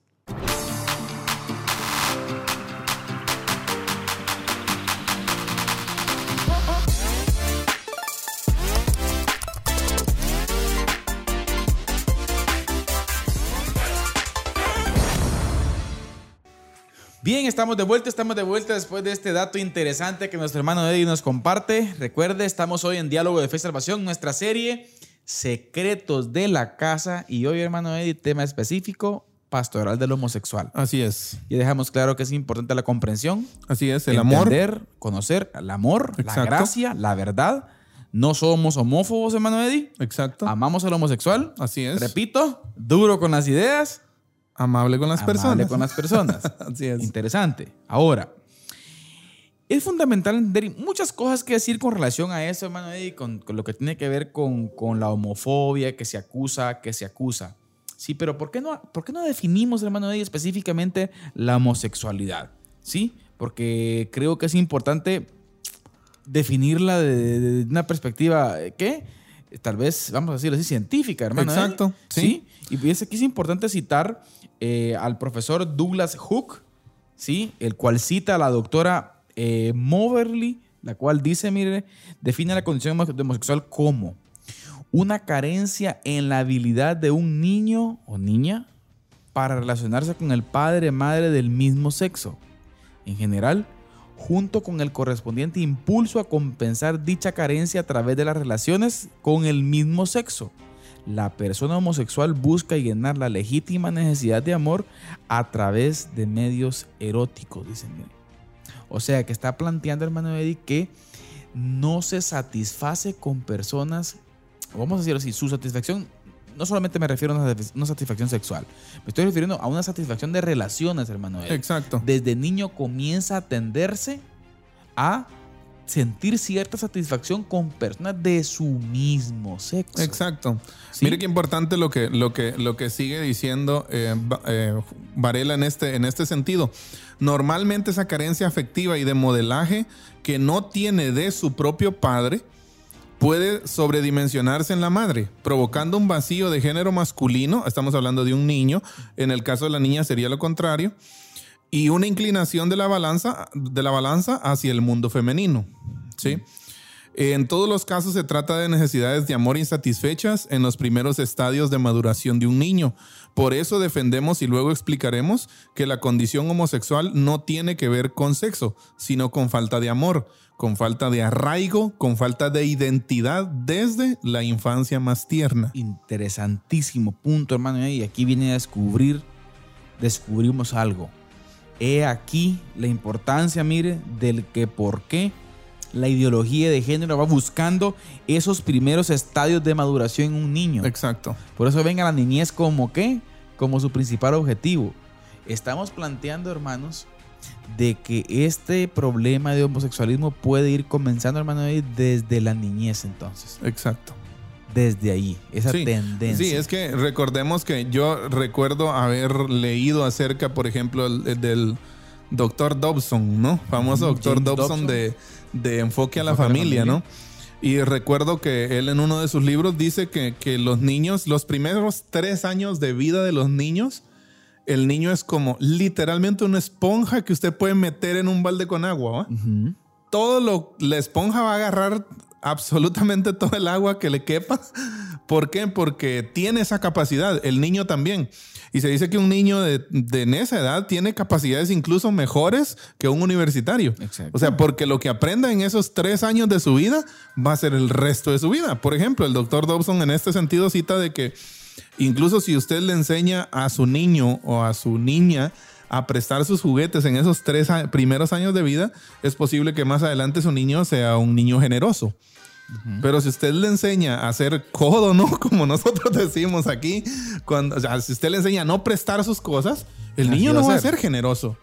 Bien, estamos de vuelta, estamos de vuelta después de este dato interesante que nuestro hermano Eddie nos comparte. Recuerde, estamos hoy en Diálogo de Fe y Salvación, nuestra serie Secretos de la Casa. Y hoy, hermano Eddie, tema específico, pastoral del homosexual. Así es. Y dejamos claro que es importante la comprensión. Así es, el entender, amor. conocer el amor, la gracia, la verdad. No somos homófobos, hermano Eddie. Exacto. Amamos al homosexual. Así es. Repito, duro con las ideas Amable con las personas. Amable con las personas. Así es. Interesante. Ahora, es fundamental entender muchas cosas que decir con relación a eso, hermano Eddie, con, con lo que tiene que ver con, con, la homofobia, que se acusa, que se acusa. Sí, pero ¿por qué no, por qué no definimos, hermano Eddie, específicamente la homosexualidad? Sí, porque creo que es importante definirla de, una perspectiva, ¿qué? Tal vez, vamos a decirlo así, científica, hermano. Exacto. ¿Sí? Y es que es importante citar eh, al profesor Douglas Hook, ¿sí? el cual cita a la doctora eh, Moverly, la cual dice, mire, define la condición homosexual como una carencia en la habilidad de un niño o niña para relacionarse con el padre o madre del mismo sexo. En general, junto con el correspondiente impulso a compensar dicha carencia a través de las relaciones con el mismo sexo. La persona homosexual busca llenar la legítima necesidad de amor a través de medios eróticos, dicen. O sea, que está planteando, hermano Eddie, que no se satisface con personas, vamos a decirlo así, su satisfacción no solamente me refiero a una satisfacción sexual, me estoy refiriendo a una satisfacción de relaciones, hermano. Exacto. Desde niño comienza a tenderse a sentir cierta satisfacción con personas de su mismo sexo. Exacto. Mire qué importante lo que, lo que, lo que sigue diciendo eh, eh, Varela en este, en este sentido. Normalmente esa carencia afectiva y de modelaje que no tiene de su propio padre, puede sobredimensionarse en la madre, provocando un vacío de género masculino, estamos hablando de un niño, en el caso de la niña sería lo contrario, y una inclinación de la balanza, de la balanza hacia el mundo femenino. ¿sí? En todos los casos se trata de necesidades de amor insatisfechas en los primeros estadios de maduración de un niño. Por eso defendemos y luego explicaremos que la condición homosexual no tiene que ver con sexo, sino con falta de amor con falta de arraigo, con falta de identidad desde la infancia más tierna. Interesantísimo punto, hermano. Y aquí viene a descubrir, descubrimos algo. He aquí la importancia, mire, del que por qué la ideología de género va buscando esos primeros estadios de maduración en un niño. Exacto. Por eso venga la niñez como qué, como su principal objetivo. Estamos planteando, hermanos, de que este problema de homosexualismo puede ir comenzando, hermano, desde la niñez entonces. Exacto. Desde ahí, esa tendencia. Sí, es que recordemos que yo recuerdo haber leído acerca, por ejemplo, del doctor Dobson, ¿no? Famoso doctor Dobson, De, enfoque a la familia, ¿no? Y recuerdo que él en uno de sus libros dice que, que los niños, los primeros tres años de vida de los niños, el niño es como literalmente una esponja que usted puede meter en un balde con agua. Todo lo, la esponja va a agarrar absolutamente todo el agua que le quepa. ¿Por qué? Porque tiene esa capacidad. El niño también. Y se dice que un niño de, en esa edad tiene capacidades incluso mejores que un universitario. O sea, porque lo que aprenda en esos tres años de su vida va a ser el resto de su vida. Por ejemplo, el doctor Dobson en este sentido cita de que Incluso si usted le enseña a su niño o a su niña a prestar sus juguetes en esos tres primeros años de vida, es posible que más adelante su niño sea un niño generoso. Pero si usted le enseña a hacer codo, ¿no? Como nosotros decimos aquí, cuando, si usted le enseña a no prestar sus cosas, el niño no va a ser generoso.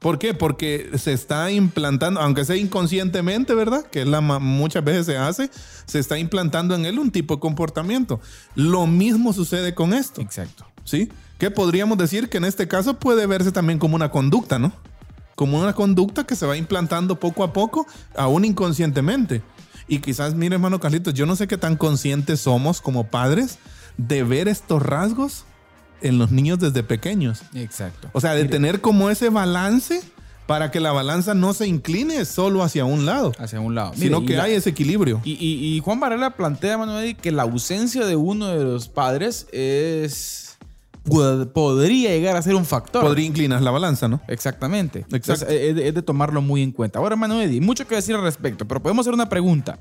¿Por qué? Porque se está implantando, aunque sea inconscientemente, ¿verdad? Que la, muchas veces se hace, se está implantando en él un tipo de comportamiento. Lo mismo sucede con esto. Exacto. ¿Sí? Que podríamos decir que en este caso puede verse también como una conducta, ¿no? Como una conducta que se va implantando poco a poco, aún inconscientemente. Y quizás, mire, hermano Carlitos, yo no sé qué tan conscientes somos como padres de ver estos rasgos en los niños desde pequeños. Exacto. O sea, de tener como ese balance para que la balanza no se incline solo hacia un lado. Hacia un lado. sino que hay ese equilibrio. Y, Juan Varela plantea, Manuel, que la ausencia de uno de los padres es... Podría llegar a ser un factor. Podría inclinar la balanza, ¿no? Exactamente. Exacto. es, de, tomarlo muy en cuenta. Ahora, Manuel, mucho que decir al respecto, pero podemos hacer una pregunta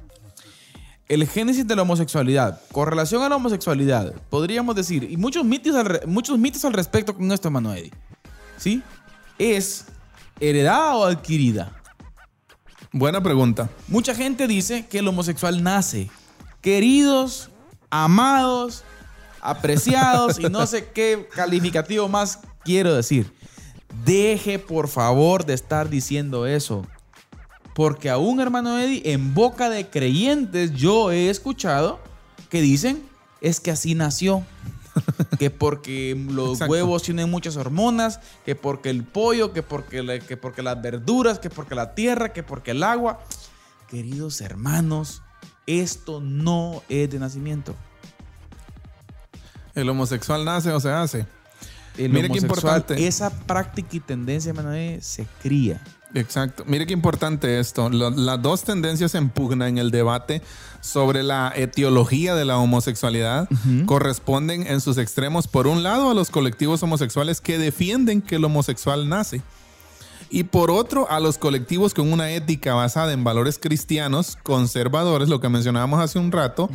el génesis de la homosexualidad, con relación a la homosexualidad, podríamos decir, y muchos mitos al, muchos mitos al respecto con esto, Manuel, ¿sí? ¿Es heredada o adquirida? Buena pregunta. Mucha gente dice que el homosexual nace. Queridos, amados, apreciados y no sé qué calificativo más quiero decir. Deje por favor de estar diciendo eso. Porque aún, hermano Eddie, en boca de creyentes yo he escuchado que dicen, es que así nació. que porque los huevos tienen muchas hormonas, que porque el pollo, que porque, que porque las verduras, que porque la tierra, que porque el agua. Queridos hermanos, esto no es de nacimiento. El homosexual nace o se hace. El Mire qué importante. Esa práctica y tendencia, hermano Eddie, se cría. Exacto. Mire qué importante esto. las dos tendencias en pugna en el debate sobre la etiología de la homosexualidad corresponden en sus extremos, por un lado, a los colectivos homosexuales que defienden que el homosexual nace y por otro a los colectivos con una ética basada en valores cristianos conservadores, lo que mencionábamos hace un rato,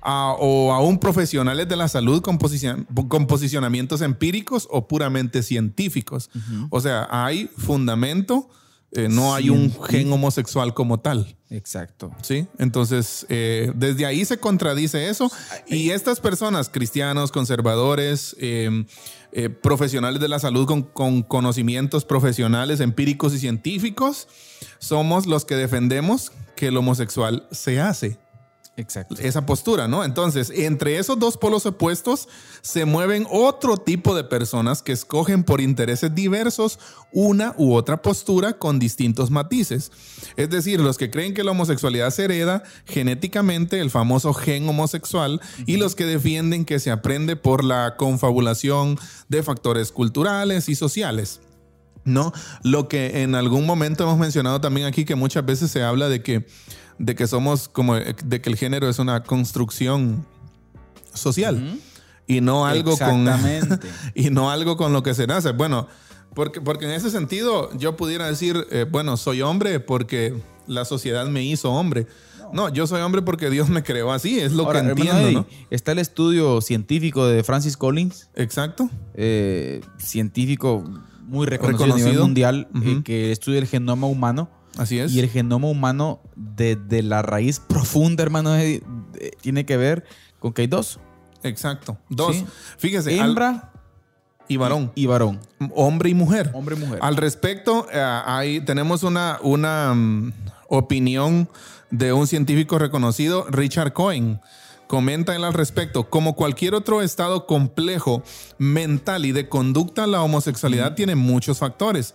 a- o aún profesionales de la salud con, posicion- con posicionamientos empíricos o puramente científicos. O sea, hay fundamento, eh, no hay un gen homosexual como tal. Exacto. ¿Sí? Entonces, eh, desde ahí se contradice eso. Y estas personas, cristianos, conservadores, eh, eh, profesionales de la salud con, con conocimientos profesionales, empíricos y científicos, somos los que defendemos que el homosexual se hace Exacto. esa postura, ¿no? Entonces, entre esos dos polos opuestos se mueven otro tipo de personas que escogen por intereses diversos una u otra postura con distintos matices. Es decir, los que creen que la homosexualidad se hereda genéticamente, el famoso gen homosexual, y los que defienden que se aprende por la confabulación de factores culturales y sociales. ¿No? Lo que en algún momento hemos mencionado también aquí, que muchas veces se habla de que, de que somos como, de que el género es una construcción social y no algo con y no algo con lo que se nace. Bueno, porque, porque en ese sentido yo pudiera decir, eh, bueno, soy hombre porque la sociedad me hizo hombre. No. yo soy hombre porque Dios me creó así, es lo Ahora, que entiendo, Eddie, ¿no? Está el estudio científico de Francis Collins, Exacto. eh, científico muy reconocido, a nivel Reconocido. mundial, eh, que estudia el genoma humano. Así es. Y el genoma humano, desde la raíz profunda, hermano, eh, tiene que ver con que hay dos: Exacto. Dos. Sí. Fíjese, al- hembra y varón. y varón. hombre y mujer. Hombre y mujer. Al respecto, eh, ahí tenemos una, una mm, opinión de un científico reconocido, Richard Cohen. Comenta él al respecto, como cualquier otro estado complejo mental y de conducta, la homosexualidad tiene muchos factores.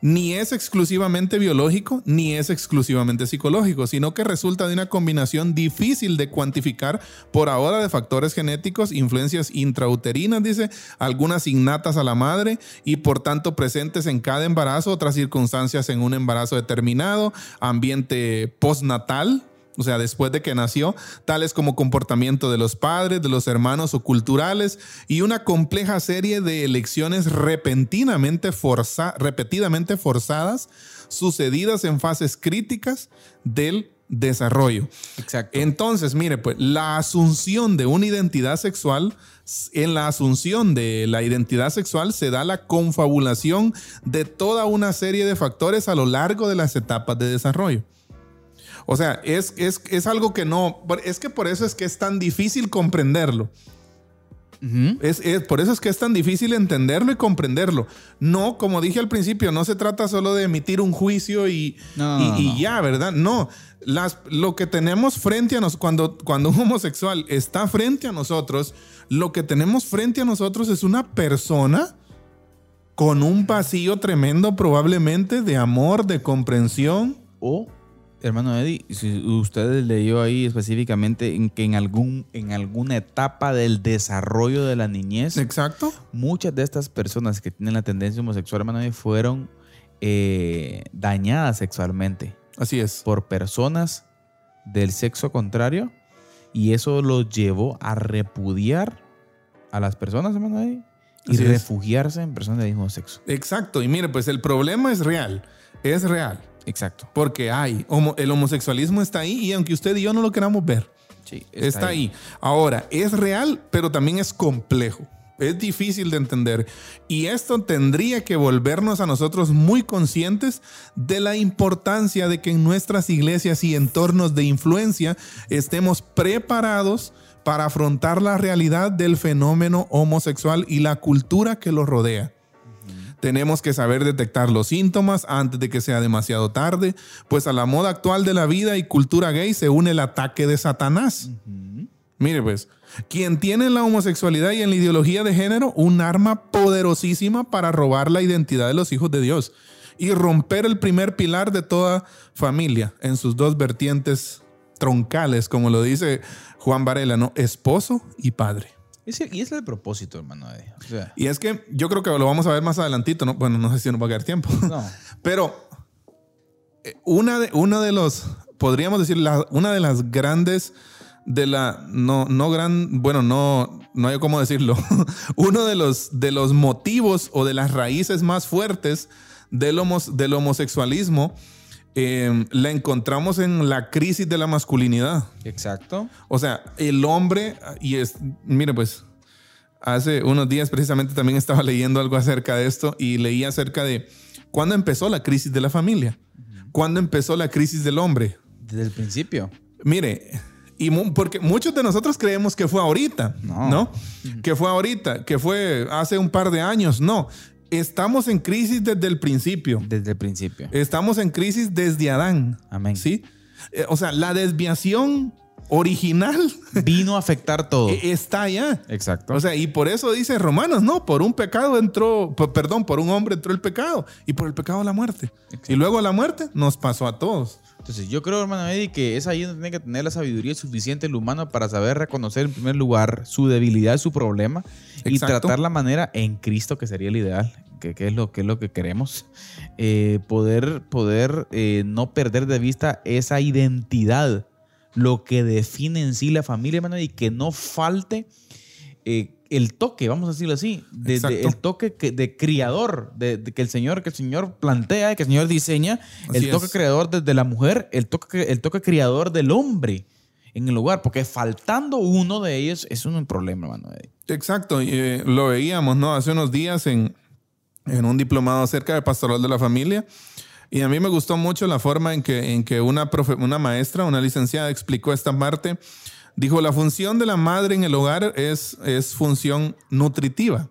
Ni es exclusivamente biológico, ni es exclusivamente psicológico, sino que resulta de una combinación difícil de cuantificar por ahora de factores genéticos, influencias intrauterinas, dice, algunas innatas a la madre y por tanto presentes en cada embarazo, otras circunstancias en un embarazo determinado, ambiente postnatal, o sea, después de que nació, tales como comportamiento de los padres, de los hermanos o culturales, y una compleja serie de elecciones repentinamente forza- repetidamente forzadas, sucedidas en fases críticas del desarrollo. Exacto. Entonces, mire, pues la asunción de una identidad sexual, en la asunción de la identidad sexual se da la confabulación de toda una serie de factores a lo largo de las etapas de desarrollo. O sea, es, es, es algo que no, es que por eso es que es tan difícil comprenderlo. Es, es- por eso es que es tan difícil entenderlo y comprenderlo. No, como dije al principio, no se trata solo de emitir un juicio y, No, y- no, y no. ya, ¿verdad? No. Las, lo que tenemos frente a nosotros, cuando, cuando un homosexual está frente a nosotros, lo que tenemos frente a nosotros es una persona con un vacío tremendo probablemente de amor, de comprensión. O, hermano Eddie, si usted leyó ahí específicamente en que en, algún, en alguna etapa del desarrollo de la niñez, Exacto. muchas de estas personas que tienen la tendencia homosexual, hermano Eddie, fueron eh, dañadas sexualmente Así es. por personas del sexo contrario y eso los llevó a repudiar a las personas, hermano Eddie, y Así es. refugiarse en personas del mismo sexo. Exacto. Y mire, pues el problema es real. Es real. Exacto. Porque hay, homo- el homosexualismo está ahí y aunque usted y yo no lo queramos ver, Sí, está, ahí. Ahora, es real, pero también es complejo. Es difícil de entender. Y esto tendría que volvernos a nosotros muy conscientes de la importancia de que en nuestras iglesias y entornos de influencia estemos preparados para afrontar la realidad del fenómeno homosexual y la cultura que lo rodea. Tenemos que saber detectar los síntomas antes de que sea demasiado tarde, pues a la moda actual de la vida y cultura gay se une el ataque de Satanás. Mire pues, quien tiene en la homosexualidad y en la ideología de género un arma poderosísima para robar la identidad de los hijos de Dios y romper el primer pilar de toda familia en sus dos vertientes troncales, como lo dice Juan Varela, ¿no? Esposo y padre. Y es el propósito, hermano. O sea, Y es que yo creo que lo vamos a ver más adelantito, ¿no? Bueno, no sé si nos va a quedar tiempo. no. Pero eh, una de, una de los, podríamos decir, la- una de las grandes, de la, no, no gran, bueno, no, no hay cómo decirlo. Uno de los, de los motivos o de las raíces más fuertes del, homos- del homosexualismo eh, la encontramos en la crisis de la masculinidad. Exacto. O sea, el hombre, y es, mire pues, hace unos días precisamente también estaba leyendo algo acerca de esto y leí acerca de cuándo empezó la crisis de la familia, cuándo empezó la crisis del hombre. Desde el principio. Mire, y porque muchos de nosotros creemos que fue ahorita, No. ¿no? Que fue ahorita, que fue hace un par de años. No, estamos en crisis desde el principio. Desde el principio. Estamos en crisis desde Adán. Amén. ¿Sí? Eh, O sea, la desviación original Vino a afectar todo. eh, está allá. Exacto. O sea, y por eso dice Romanos, no, por un pecado entró, perdón, por un hombre entró el pecado y por el pecado la muerte. Y luego la muerte nos pasó a todos. Entonces, yo creo, hermano Eddie, que es ahí donde tiene que tener la sabiduría suficiente el humano para saber reconocer en primer lugar su debilidad, su problema y tratar la manera en Cristo, que sería el ideal, que, que es, lo, que es lo que queremos. Eh, poder poder eh, no perder de vista esa identidad, lo que define en sí la familia, hermano, y que no falte eh, el toque, vamos a decirlo así, de- de- el toque que- de criador, de, de que el Señor, que el Señor plantea, que el Señor diseña, Así el toque es. creador desde la mujer, el toque, el toque criador del hombre en el lugar, porque faltando uno de ellos es un problema, hermano. Exacto, eh, lo veíamos, ¿no? Hace unos días en, en un diplomado acerca de pastoral de la familia. Y a mí me gustó mucho la forma en que, en que una, profe- una maestra, una licenciada, explicó esta parte. Dijo, la función de la madre en el hogar es, es función nutritiva.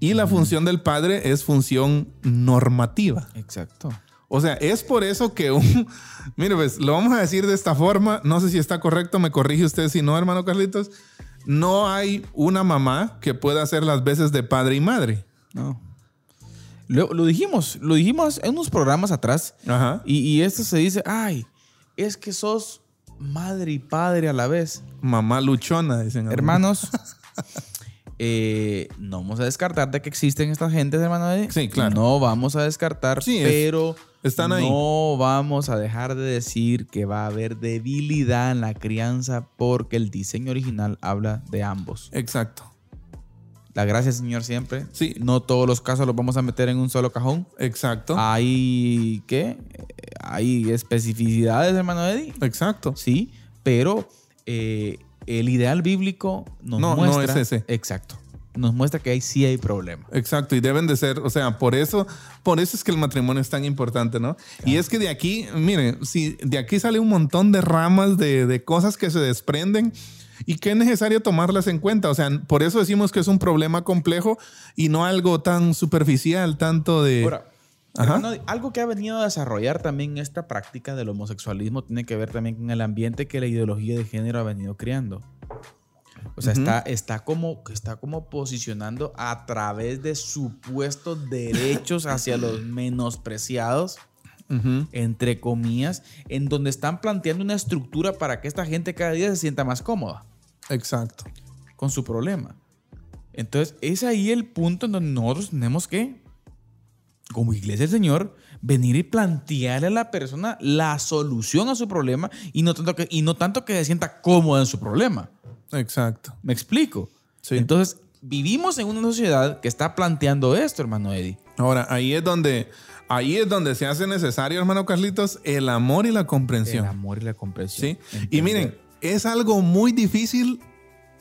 Y la función del padre es función normativa. Exacto. O sea, es por eso que un... Mire, pues lo vamos a decir de esta forma. No sé si está correcto, me corrige usted si no, hermano Carlitos. No hay una mamá que pueda hacer las veces de padre y madre. No. Lo, lo dijimos, lo dijimos en unos programas atrás. Ajá. Y, y esto se dice, ay, es que sos madre y padre a la vez. Mamá luchona, dicen. Hermanos, eh, no vamos a descartar de que existen estas gentes, hermano. Eddie. Sí, claro. No vamos a descartar, Sí, es- pero están ahí. no vamos a dejar de decir que va a haber debilidad en la crianza porque el diseño original habla de ambos. Exacto. La gracia, Señor, siempre. Sí. No todos los casos los vamos a meter en un solo cajón. Exacto. Hay, ¿qué? Hay especificidades, hermano Eddie. Exacto. Sí, pero eh, el ideal bíblico nos No, no muestra. es ese. Exacto. Nos muestra que ahí sí hay problema. Exacto, y deben de ser, o sea, por eso, por eso es que el matrimonio es tan importante, ¿no? Y es que de aquí, miren, si de aquí sale un montón de ramas de, de cosas que se desprenden y que es necesario tomarlas en cuenta. O sea, por eso decimos que es un problema complejo y no algo tan superficial, tanto de. Ahora, Ajá. hermano, algo que ha venido a desarrollar también esta práctica del homosexualismo tiene que ver también con el ambiente que la ideología de género ha venido creando. O sea, está, está, como, está como posicionando a través de supuestos derechos hacia los menospreciados, Entre comillas, en donde están planteando una estructura para que esta gente cada día se sienta más cómoda Exacto. con su problema. Entonces, es ahí el punto en donde nosotros tenemos que, como iglesia del Señor, venir y plantearle a la persona la solución a su problema y no tanto que, y no tanto que se sienta cómoda en su problema. Exacto. ¿Me explico? Sí. Entonces, vivimos en una sociedad que está planteando esto, hermano Eddie. Ahora, ahí es donde, ahí es donde se hace necesario, hermano Carlitos, el amor y la comprensión. El amor y la comprensión. Sí. Y miren, es algo muy difícil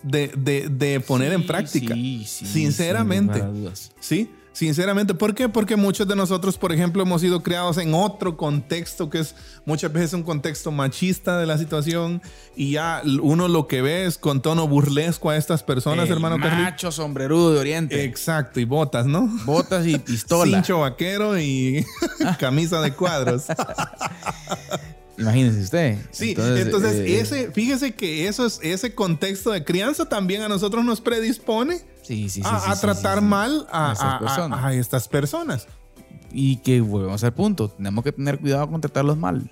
de, de- de poner en Sí, práctica. sí, sí, sinceramente. sin. Sí, sinceramente. ¿Por qué? Porque muchos de nosotros, por ejemplo, hemos sido criados en otro contexto que es muchas veces un contexto machista de la situación y ya uno lo que ve es con tono burlesco a estas personas, El hermano Carlitos. macho sombrerudo de Oriente. Exacto, y botas, ¿no? botas y pistola. Cincho vaquero y camisa de cuadros. Imagínese usted. Sí, entonces, eh, ese, fíjese que eso es, ese contexto de crianza también a nosotros nos predispone sí, sí, sí, a, tratar mal a, A a estas personas. Y que volvemos al punto. Tenemos que tener cuidado con tratarlos mal.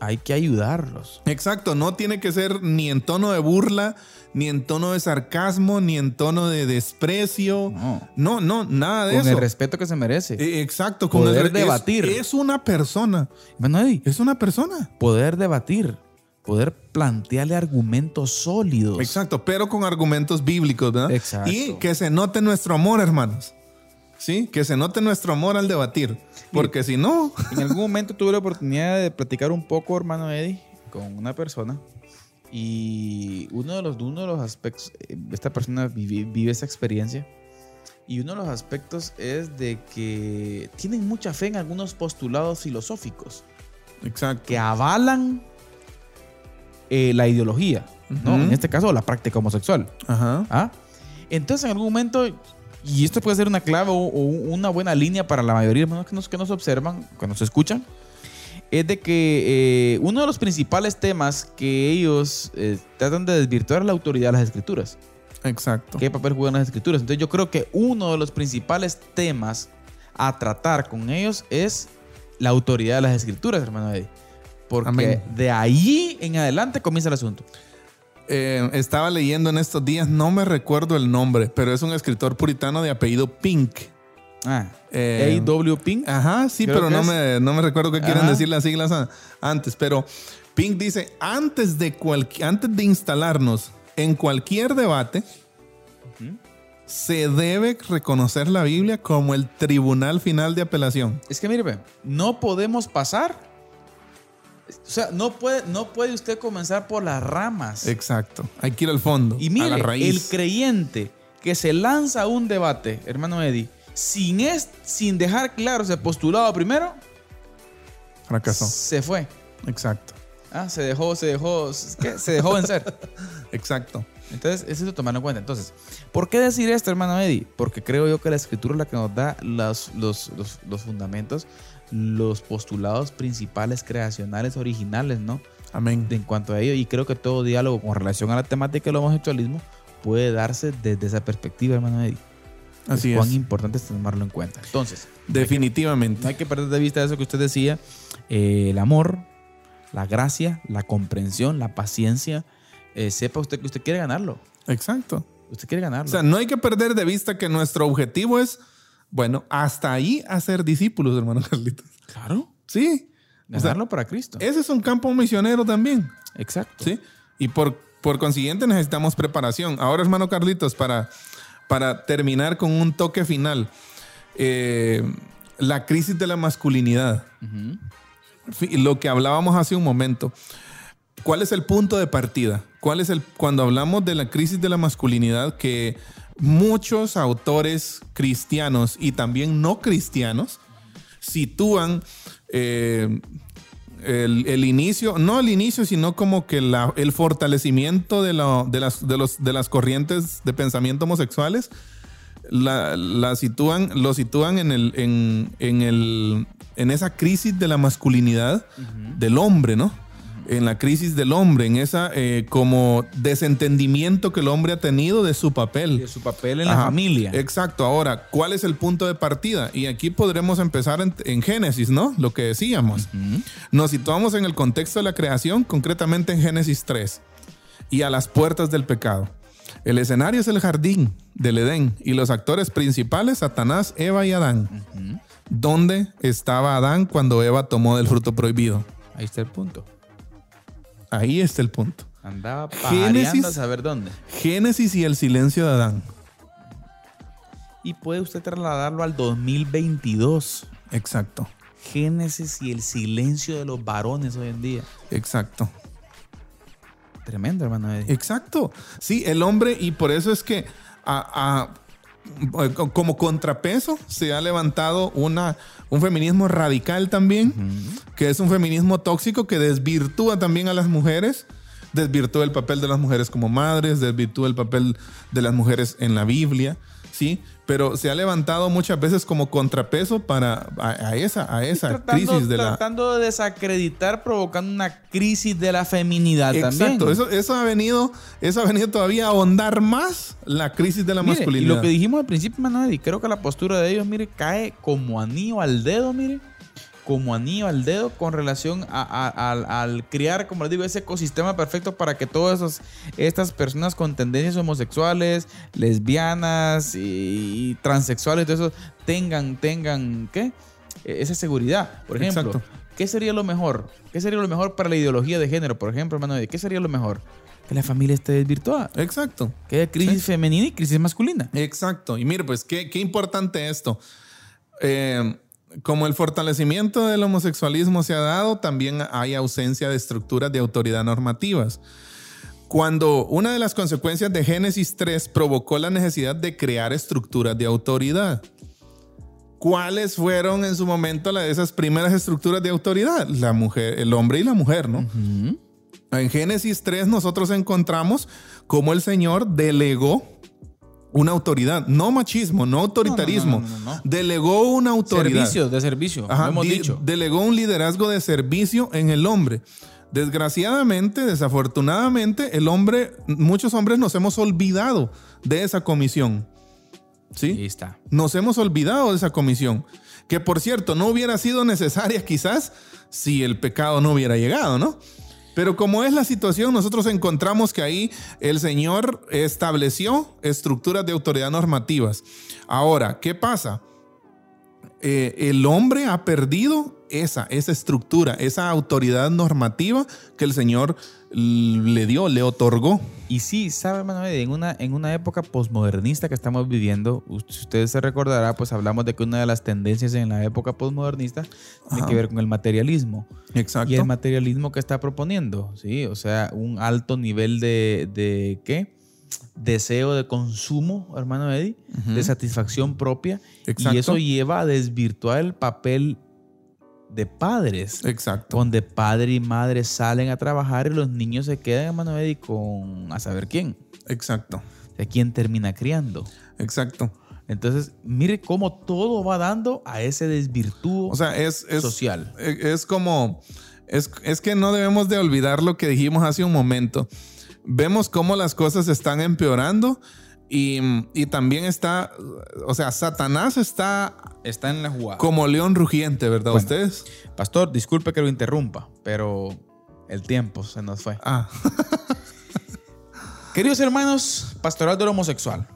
Hay que ayudarlos. Exacto, no tiene que ser ni en tono de burla, ni en tono de sarcasmo, ni en tono de desprecio. No. No, no, nada de Con eso. el respeto que se merece. Eh, Exacto, con Poder el- debatir. Es, una persona, Eddie, es una persona. poder debatir. Poder plantearle argumentos sólidos. Exacto, pero con argumentos bíblicos, ¿verdad? Exacto. Y que se note nuestro amor, hermanos. ¿sí? Que se note nuestro amor al debatir. Porque si no, En algún momento tuve la oportunidad de platicar un poco, hermano Eddie, con una persona. Y uno de los, uno de los aspectos, eh, esta persona vive, vive esa experiencia. Y uno de los aspectos es de que tienen mucha fe en algunos postulados filosóficos exacto. que avalan eh, la ideología, ¿no? Ujú. En este caso, la práctica homosexual. Ajá. ¿Ah? Entonces, en algún momento, y esto puede ser una clave o, o una buena línea para la mayoría de hermanos que nos, que nos observan, que nos escuchan, es de que eh, uno de los principales temas que ellos eh, tratan de desvirtuar es la autoridad de las escrituras. Exacto. ¿Qué papel juegan las escrituras? Entonces, yo creo que uno de los principales temas a tratar con ellos es la autoridad de las escrituras, hermano Eddie. Porque Amén. de ahí en adelante comienza el asunto. Eh, estaba leyendo en estos días, no me recuerdo el nombre, pero es un escritor puritano de apellido Pink. Ah, Eh, A.W. Pink. Ajá, sí, Creo pero no es. me, no me recuerdo qué quieren decir las siglas a- antes. Pero Pink dice, antes de, cualqui- antes de instalarnos en cualquier debate, se debe reconocer la Biblia como el tribunal final de apelación. Es que mire, no podemos pasar. O sea, no puede, no puede usted comenzar por las ramas. Exacto. Hay que ir al fondo, Y a mire, el creyente que se lanza a un debate, hermano Eddie, sin, es, sin dejar claro ese postulado primero, Fracasó. se fue. Exacto. Ah, se dejó, se dejó, ¿qué? se dejó vencer. Exacto. Entonces, eso es de tomarlo en cuenta. Entonces, ¿por qué decir esto, hermano Eddie? Porque creo yo que la escritura es la que nos da los, los, los, los fundamentos, los postulados principales, creacionales, originales, ¿no? Amén. En cuanto a ello, y creo que todo diálogo con relación a la temática del homosexualismo puede darse desde esa perspectiva, hermano Eddie. Así cuán es. importante es tomarlo en cuenta. Entonces, Definitivamente. no hay que perder de vista eso que usted decía, eh, el amor, la gracia, la comprensión, la paciencia. Eh, sepa usted que usted quiere ganarlo. Exacto. Usted quiere ganarlo. O sea, no hay que perder de vista que nuestro objetivo es, bueno, hasta ahí hacer discípulos, hermano Carlitos. claro. Sí. O sea, Ganarlo para Cristo. ese es un campo misionero también. Exacto. ¿sí? Y por, por consiguiente necesitamos preparación. Ahora, hermano Carlitos, para, para terminar con un toque final, eh, la crisis de la masculinidad, lo que hablábamos hace un momento. ¿Cuál es el punto de partida? ¿Cuál es el cuando hablamos de la crisis de la masculinidad que muchos autores cristianos y también no cristianos sitúan eh, el, el inicio, no el inicio, sino como que la- el fortalecimiento de, la- de las, de, los, de las corrientes de pensamiento homosexuales, la, la sitúan, lo sitúan en, el, en, en, el, en esa crisis de la masculinidad del hombre, ¿no? En la crisis del hombre, en esa eh, como desentendimiento que el hombre ha tenido de su papel. De su papel en la familia. Exacto. Ahora, ¿cuál es el punto de partida? Y aquí podremos empezar en, en Génesis, ¿no? Lo que decíamos. Nos situamos en el contexto de la creación, concretamente en Génesis 3, y a las puertas del pecado. El escenario es el jardín del Edén y los actores principales, Satanás, Eva y Adán. ¿Dónde estaba Adán cuando Eva tomó del fruto prohibido? Ahí está el punto. Ahí está el punto. Andaba Génesis. a saber dónde. Génesis y el silencio de Adán. Y puede usted trasladarlo al 2022. Exacto, Génesis y el silencio de los varones hoy en día. exacto. Tremendo, hermano. Eddie. Exacto. Sí, el hombre, y por eso es que a- a- como contrapeso se ha levantado una, un feminismo radical también, que es un feminismo tóxico que desvirtúa también a las mujeres, desvirtúa el papel de las mujeres como madres, desvirtúa el papel de las mujeres en la Biblia, ¿sí? Pero se ha levantado muchas veces como contrapeso para a, a esa, a esa tratando, crisis de la... tratando de desacreditar, provocando una crisis de la feminidad Exacto, también. eso, eso ha venido, eso ha venido todavía a ahondar más la crisis de la Mire, y masculinidad. lo que dijimos al principio, Manuel, y creo que la postura de ellos, mire, cae como anillo al dedo, mire, como anillo al dedo con relación a- a- al, al crear, como les digo, ese ecosistema perfecto para que todas esas, estas personas con tendencias homosexuales, lesbianas y, y transexuales, todo eso, tengan, tengan, ¿qué? Eh, Esa seguridad. Por ejemplo, Exacto. ¿qué sería lo mejor? ¿Qué sería lo mejor para la ideología de género, por ejemplo, hermano? ¿Qué sería lo mejor? que la familia esté desvirtuada. Exacto. Que haya crisis femenina y crisis masculina. Exacto. Y mire, pues qué, qué importante esto. Eh, como el fortalecimiento del homosexualismo se ha dado, también hay ausencia de estructuras de autoridad normativas. Cuando una de las consecuencias de Génesis 3 provocó la necesidad de crear estructuras de autoridad. ¿Cuáles fueron en su momento la- esas primeras estructuras de autoridad? La mujer, el hombre y la mujer, ¿no? En Génesis 3 nosotros encontramos cómo el Señor delegó una autoridad, no machismo, no autoritarismo, no, no, no, delegó una autoridad. Servicio, de servicio, Ajá, hemos di- dicho. Delegó un liderazgo de servicio en el hombre. Desgraciadamente, desafortunadamente, el hombre, muchos hombres nos hemos olvidado de esa comisión. ¿Sí? Ahí está. Nos hemos olvidado de esa comisión. Que por cierto, no hubiera sido necesaria quizás si el pecado no hubiera llegado, ¿no? Pero como es la situación, nosotros encontramos que ahí el Señor estableció estructuras de autoridad normativas. Ahora, ¿qué pasa? Eh, el hombre ha perdido esa, esa estructura, esa autoridad normativa que el Señor le dio, le otorgó. Y sí, sabe, hermano, en una, en una época posmodernista que estamos viviendo, si usted se recordará, pues hablamos de que una de las tendencias en la época posmodernista tiene que ver con el materialismo. Exacto. Y el materialismo que está proponiendo, ¿sí? O sea, un alto nivel de, de ¿qué? Deseo de consumo, hermano Eddie, de satisfacción propia. Exacto. Y eso lleva a desvirtuar el papel de padres. Exacto. Donde padre y madre salen a trabajar y los niños se quedan, hermano Eddie, con a saber quién. Exacto. O sea, quién termina criando. Exacto. Entonces, mire cómo todo va dando a ese desvirtúo O sea, es, es social. Es como, es, es que no debemos de olvidar lo que dijimos hace un momento. Vemos cómo las cosas están empeorando y, y también está, o sea, Satanás está Está en la jugada. como león rugiente, ¿verdad? Bueno. Ustedes. Pastor, disculpe que lo interrumpa, pero el tiempo se nos fue. Ah, Queridos hermanos, pastoral del homosexual.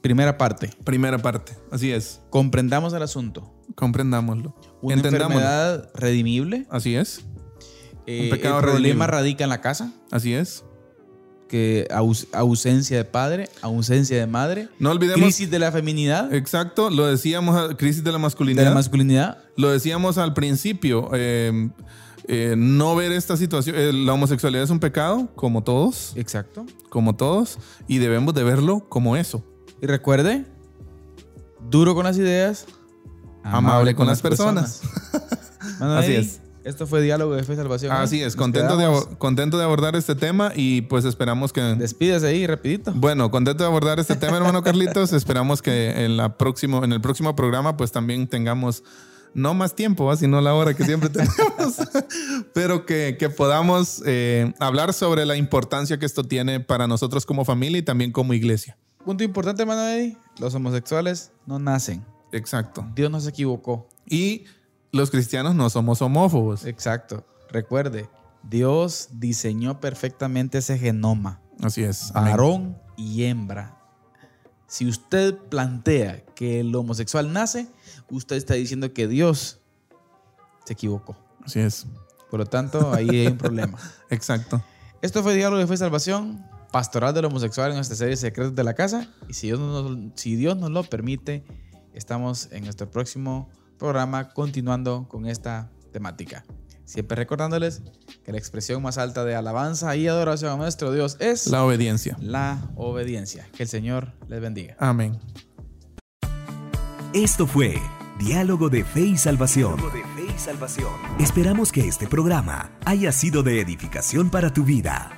Primera parte. primera parte. Así es. Comprendamos el asunto. Comprendámoslo. Una enfermedad redimible. Así es. Eh, pecado el problema radica en la casa. Así es. Que aus- ausencia de padre, ausencia de madre. No olvidemos. Crisis de la feminidad, Exacto, lo decíamos, ah, crisis de la de masculinidad. la masculinidad. Lo decíamos al principio, eh, eh, no ver esta situación, eh, la homosexualidad es un pecado, como todos, Exacto. como todos, y debemos de verlo como eso, Y recuerde, duro con las ideas, Amable con las personas. Mano, Así es. Esto fue Diálogo de Fe y Salvación. ¿eh? Así es, Nos contento de, contento de abordar este tema y pues esperamos que... Despídase ahí, rapidito. Bueno, contento de abordar este tema, hermano Carlitos. Esperamos que en, la próximo, en el próximo programa pues también tengamos no más tiempo, sino la hora que siempre tenemos, pero que, que podamos eh, hablar sobre la importancia que esto tiene para nosotros como familia y también como iglesia. Punto importante, hermano Eddie. Los homosexuales no nacen. Exacto. Dios no se equivocó. Y los cristianos no somos homófobos. Exacto. Recuerde, Dios diseñó perfectamente ese genoma. Así es. Varón y hembra. Si usted plantea que el homosexual nace, usted está diciendo que Dios se equivocó. Así es. Por lo tanto, ahí hay un problema. Exacto. Esto fue Diálogo de Fe y Salvación, pastoral del homosexual en nuestra serie Secretos de la Casa. Y si Dios, nos, si Dios nos lo permite, estamos en nuestro próximo programa continuando con esta temática. Siempre recordándoles que la expresión más alta de alabanza y adoración a nuestro Dios es La obediencia. la obediencia. Que el Señor les bendiga. Amén. Esto fue Diálogo de Fe y Salvación. Esperamos que este programa haya sido de edificación para tu vida.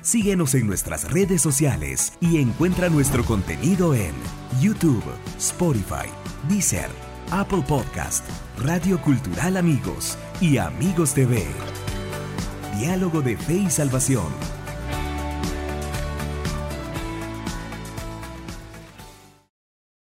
Síguenos en nuestras redes sociales y encuentra nuestro contenido en YouTube, Spotify, Deezer, Apple Podcast, Radio Cultural Amigos y Amigos TV. Diálogo de Fe y Salvación